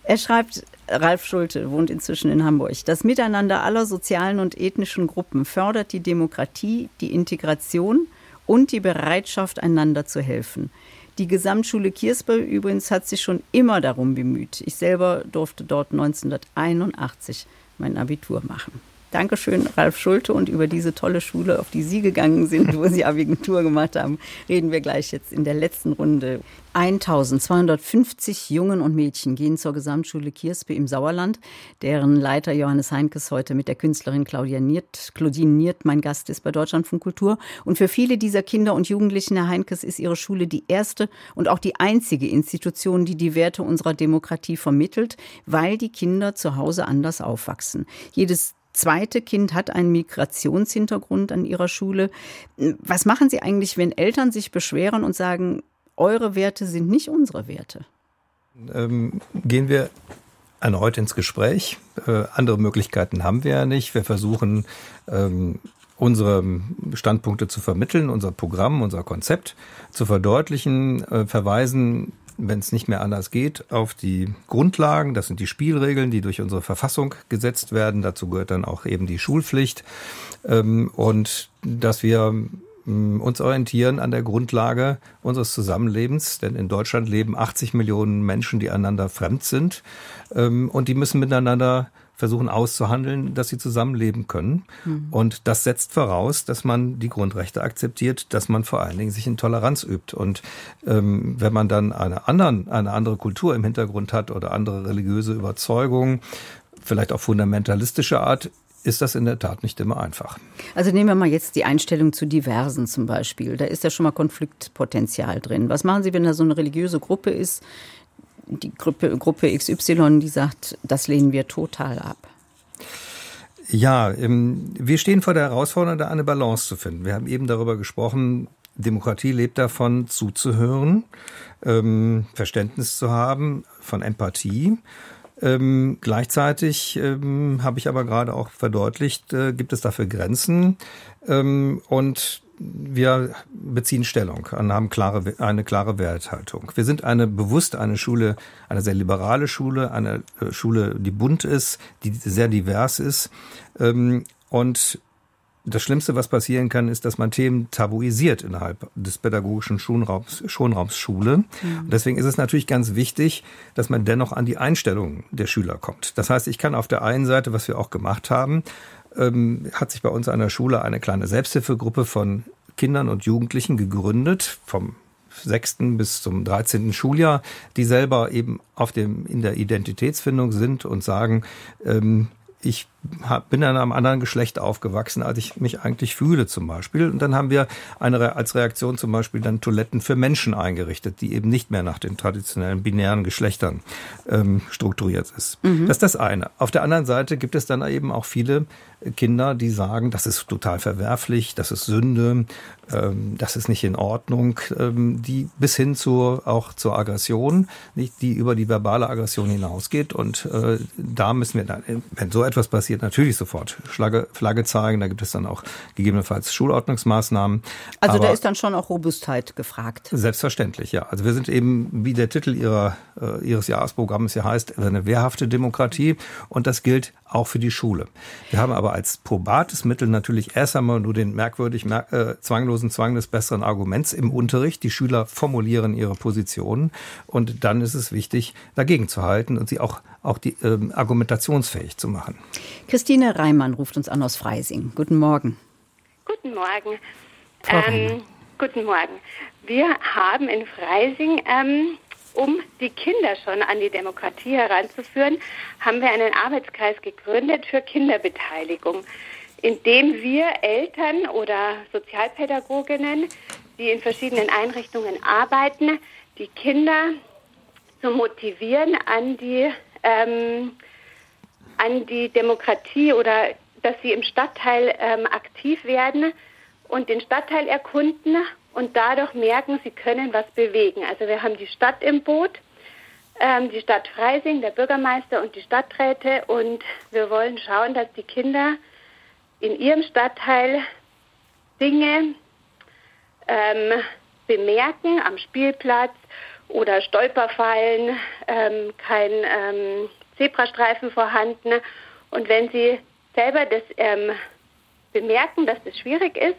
Er schreibt, Ralf Schulte wohnt inzwischen in Hamburg. Das Miteinander aller sozialen und ethnischen Gruppen fördert die Demokratie, die Integration und die Bereitschaft, einander zu helfen. Die Gesamtschule Kiersbell übrigens hat sich schon immer darum bemüht. Ich selber durfte dort 1981 mein Abitur machen. Dankeschön, Ralf Schulte. Und über diese tolle Schule, auf die Sie gegangen sind, wo Sie Abitur gemacht haben, reden wir gleich jetzt in der letzten Runde. 1250 Jungen und Mädchen gehen zur Gesamtschule Kierspe im Sauerland, deren Leiter Johannes Heinkes heute mit der Künstlerin Claudia Niert, Claudine Niert mein Gast ist bei Deutschlandfunk Kultur. Und für viele dieser Kinder und Jugendlichen, Herr Heinkes, ist ihre Schule die erste und auch die einzige Institution, die die Werte unserer Demokratie vermittelt, weil die Kinder zu Hause anders aufwachsen. Jedes zweite Kind hat einen Migrationshintergrund an ihrer Schule. Was machen Sie eigentlich, wenn Eltern sich beschweren und sagen, eure Werte sind nicht unsere Werte? Ähm, gehen wir erneut ins Gespräch. Äh, andere Möglichkeiten haben wir ja nicht. Wir versuchen, ähm, unsere Standpunkte zu vermitteln, unser Programm, unser Konzept zu verdeutlichen, äh, verweisen wenn es nicht mehr anders geht, auf die Grundlagen. Das sind die Spielregeln, die durch unsere Verfassung gesetzt werden. Dazu gehört dann auch eben die Schulpflicht. Ähm, und dass wir ähm, uns orientieren an der Grundlage unseres Zusammenlebens, denn in Deutschland leben 80 Millionen Menschen, die einander fremd sind ähm, und die müssen miteinander versuchen auszuhandeln, dass sie zusammenleben können. Mhm. Und das setzt voraus, dass man die Grundrechte akzeptiert, dass man vor allen Dingen sich in Toleranz übt. Und ähm, wenn man dann eine, anderen, eine andere Kultur im Hintergrund hat oder andere religiöse Überzeugungen, vielleicht auch fundamentalistische Art, ist das in der Tat nicht immer einfach. Also nehmen wir mal jetzt die Einstellung zu Diversen zum Beispiel. Da ist ja schon mal Konfliktpotenzial drin. Was machen Sie, wenn da so eine religiöse Gruppe ist, die Gruppe, Gruppe XY, die sagt, das lehnen wir total ab? Ja, ähm, wir stehen vor der Herausforderung, da eine Balance zu finden. Wir haben eben darüber gesprochen, Demokratie lebt davon, zuzuhören, ähm, Verständnis zu haben, von Empathie. Ähm, gleichzeitig ähm, habe ich aber gerade auch verdeutlicht, äh, gibt es dafür Grenzen. Ähm, und wir beziehen Stellung und haben klare, eine klare Werthaltung. Wir sind eine bewusst eine Schule, eine sehr liberale Schule, eine äh, Schule, die bunt ist, die sehr divers ist. Ähm, und das Schlimmste, was passieren kann, ist, dass man Themen tabuisiert innerhalb des pädagogischen Schonraums, Schonraums Schule. Mhm. Und deswegen ist es natürlich ganz wichtig, dass man dennoch an die Einstellungen der Schüler kommt. Das heißt, ich kann auf der einen Seite, was wir auch gemacht haben, ähm, hat sich bei uns an der Schule eine kleine Selbsthilfegruppe von Kindern und Jugendlichen gegründet, vom sechsten bis zum 13. Schuljahr, die selber eben auf dem, in der Identitätsfindung sind und sagen, ähm, ich bin in einem anderen Geschlecht aufgewachsen, als ich mich eigentlich fühle zum Beispiel. Und dann haben wir eine, als Reaktion zum Beispiel dann Toiletten für Menschen eingerichtet, die eben nicht mehr nach den traditionellen binären Geschlechtern ähm, strukturiert ist. Mhm. Das ist das eine. Auf der anderen Seite gibt es dann eben auch viele Kinder, die sagen, das ist total verwerflich, das ist Sünde, ähm, das ist nicht in Ordnung, ähm, die bis hin zu auch zur Aggression, nicht, die über die verbale Aggression hinausgeht. Und äh, da müssen wir dann, wenn so etwas passiert, natürlich sofort Flagge, Flagge zeigen. Da gibt es dann auch gegebenenfalls Schulordnungsmaßnahmen. Also Aber da ist dann schon auch Robustheit gefragt. Selbstverständlich, ja. Also wir sind eben, wie der Titel ihrer, äh, ihres Jahresprogramms ja heißt, eine wehrhafte Demokratie. Und das gilt auch für die Schule. Wir haben aber als probates Mittel natürlich erst einmal nur den merkwürdig äh, zwanglosen Zwang des besseren Arguments im Unterricht. Die Schüler formulieren ihre Positionen und dann ist es wichtig, dagegen zu halten und sie auch, auch die, ähm, argumentationsfähig zu machen. Christine Reimann ruft uns an aus Freising. Guten Morgen. Guten Morgen. Ähm, guten Morgen. Wir haben in Freising ähm, um die Kinder schon an die Demokratie heranzuführen, haben wir einen Arbeitskreis gegründet für Kinderbeteiligung, in dem wir Eltern oder Sozialpädagoginnen, die in verschiedenen Einrichtungen arbeiten, die Kinder zu motivieren an die, ähm, an die Demokratie oder dass sie im Stadtteil ähm, aktiv werden und den Stadtteil erkunden und dadurch merken, sie können was bewegen. Also wir haben die Stadt im Boot, ähm, die Stadt Freising, der Bürgermeister und die Stadträte und wir wollen schauen, dass die Kinder in ihrem Stadtteil Dinge ähm, bemerken am Spielplatz oder Stolperfallen, ähm, kein ähm, Zebrastreifen vorhanden. Und wenn sie selber das ähm, bemerken, dass das schwierig ist,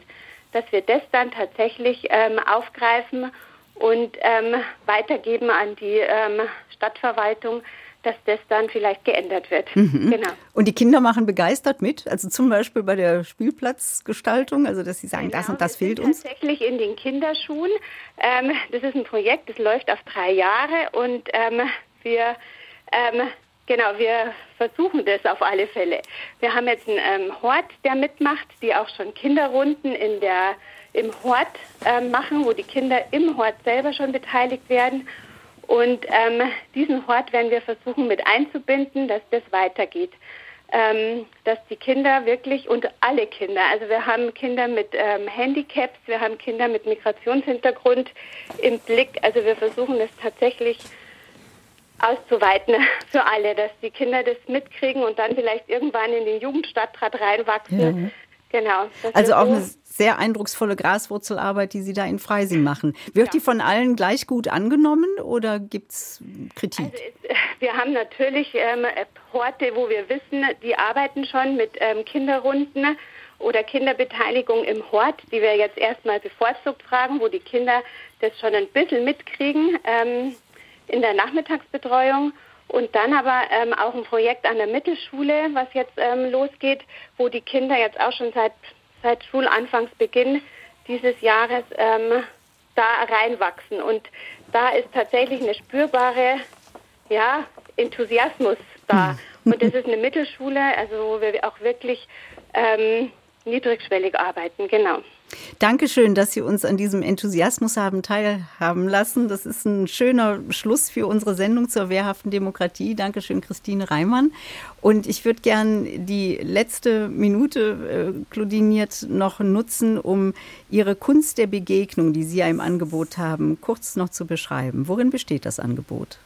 dass wir das dann tatsächlich ähm, aufgreifen und ähm, weitergeben an die ähm, Stadtverwaltung, dass das dann vielleicht geändert wird. Mhm. Genau. Und die Kinder machen begeistert mit, also zum Beispiel bei der Spielplatzgestaltung, also dass sie sagen, genau, das und das fehlt uns. Tatsächlich in den Kinderschuhen. Ähm, das ist ein Projekt, das läuft auf drei Jahre und ähm, wir ähm, Genau, wir versuchen das auf alle Fälle. Wir haben jetzt einen ähm, Hort, der mitmacht, die auch schon Kinderrunden in der, im Hort äh, machen, wo die Kinder im Hort selber schon beteiligt werden. Und ähm, diesen Hort werden wir versuchen mit einzubinden, dass das weitergeht. Ähm, dass die Kinder wirklich und alle Kinder, also wir haben Kinder mit ähm, Handicaps, wir haben Kinder mit Migrationshintergrund im Blick. Also wir versuchen das tatsächlich auszuweiten für alle, dass die Kinder das mitkriegen und dann vielleicht irgendwann in den Jugendstadtrat reinwachsen. Ja. Genau. Also auch so eine sehr eindrucksvolle Graswurzelarbeit, die Sie da in Freising machen. Wird ja. die von allen gleich gut angenommen oder gibt es Kritik? Also es, wir haben natürlich ähm, Orte, wo wir wissen, die arbeiten schon mit ähm, Kinderrunden oder Kinderbeteiligung im Hort, die wir jetzt erstmal bevorzugt fragen, wo die Kinder das schon ein bisschen mitkriegen. Ähm, in der Nachmittagsbetreuung und dann aber ähm, auch ein Projekt an der Mittelschule, was jetzt ähm, losgeht, wo die Kinder jetzt auch schon seit, seit Schulanfangsbeginn dieses Jahres ähm, da reinwachsen. Und da ist tatsächlich eine spürbare ja, Enthusiasmus da. Hm. Und das ist eine Mittelschule, also wo wir auch wirklich ähm, niedrigschwellig arbeiten, genau. Dankeschön, dass Sie uns an diesem Enthusiasmus haben teilhaben lassen. Das ist ein schöner Schluss für unsere Sendung zur wehrhaften Demokratie. Dankeschön, Christine Reimann. Und ich würde gern die letzte Minute, äh, Claudiniert, noch nutzen, um Ihre Kunst der Begegnung, die Sie ja im Angebot haben, kurz noch zu beschreiben. Worin besteht das Angebot?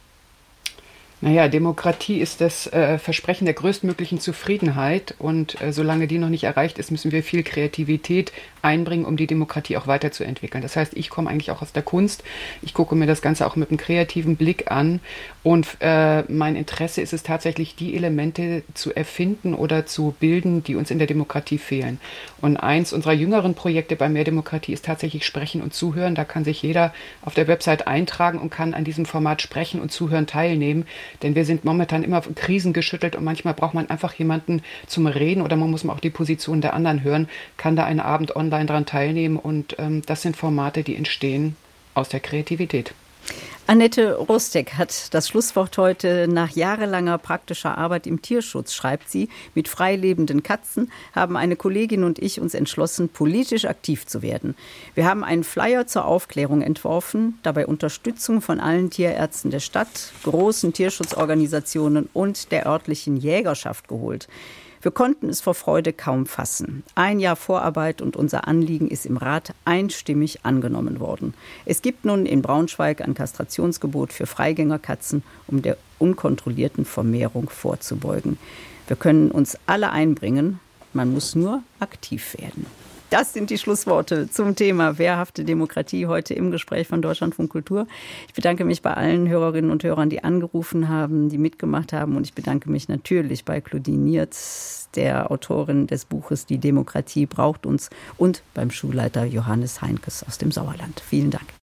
Naja, Demokratie ist das äh, Versprechen der größtmöglichen Zufriedenheit und äh, solange die noch nicht erreicht ist, müssen wir viel Kreativität einbringen, um die Demokratie auch weiterzuentwickeln. Das heißt, ich komme eigentlich auch aus der Kunst. Ich gucke mir das Ganze auch mit einem kreativen Blick an und äh, mein Interesse ist es tatsächlich, die Elemente zu erfinden oder zu bilden, die uns in der Demokratie fehlen. Und eins unserer jüngeren Projekte bei Mehr Demokratie ist tatsächlich Sprechen und Zuhören. Da kann sich jeder auf der Website eintragen und kann an diesem Format Sprechen und Zuhören teilnehmen. Denn wir sind momentan immer krisengeschüttelt und manchmal braucht man einfach jemanden zum Reden oder man muss auch die Position der anderen hören, kann da einen Abend online daran teilnehmen und ähm, das sind Formate, die entstehen aus der Kreativität. Annette Rostek hat das Schlusswort heute. Nach jahrelanger praktischer Arbeit im Tierschutz, schreibt sie, mit freilebenden Katzen haben eine Kollegin und ich uns entschlossen, politisch aktiv zu werden. Wir haben einen Flyer zur Aufklärung entworfen, dabei Unterstützung von allen Tierärzten der Stadt, großen Tierschutzorganisationen und der örtlichen Jägerschaft geholt. Wir konnten es vor Freude kaum fassen. Ein Jahr Vorarbeit und unser Anliegen ist im Rat einstimmig angenommen worden. Es gibt nun in Braunschweig ein Kastrationsgebot für Freigängerkatzen, um der unkontrollierten Vermehrung vorzubeugen. Wir können uns alle einbringen, man muss nur aktiv werden. Das sind die Schlussworte zum Thema wehrhafte Demokratie heute im Gespräch von Deutschlandfunk Kultur. Ich bedanke mich bei allen Hörerinnen und Hörern, die angerufen haben, die mitgemacht haben. Und ich bedanke mich natürlich bei Claudine Niertz, der Autorin des Buches Die Demokratie braucht uns und beim Schulleiter Johannes Heinkes aus dem Sauerland. Vielen Dank.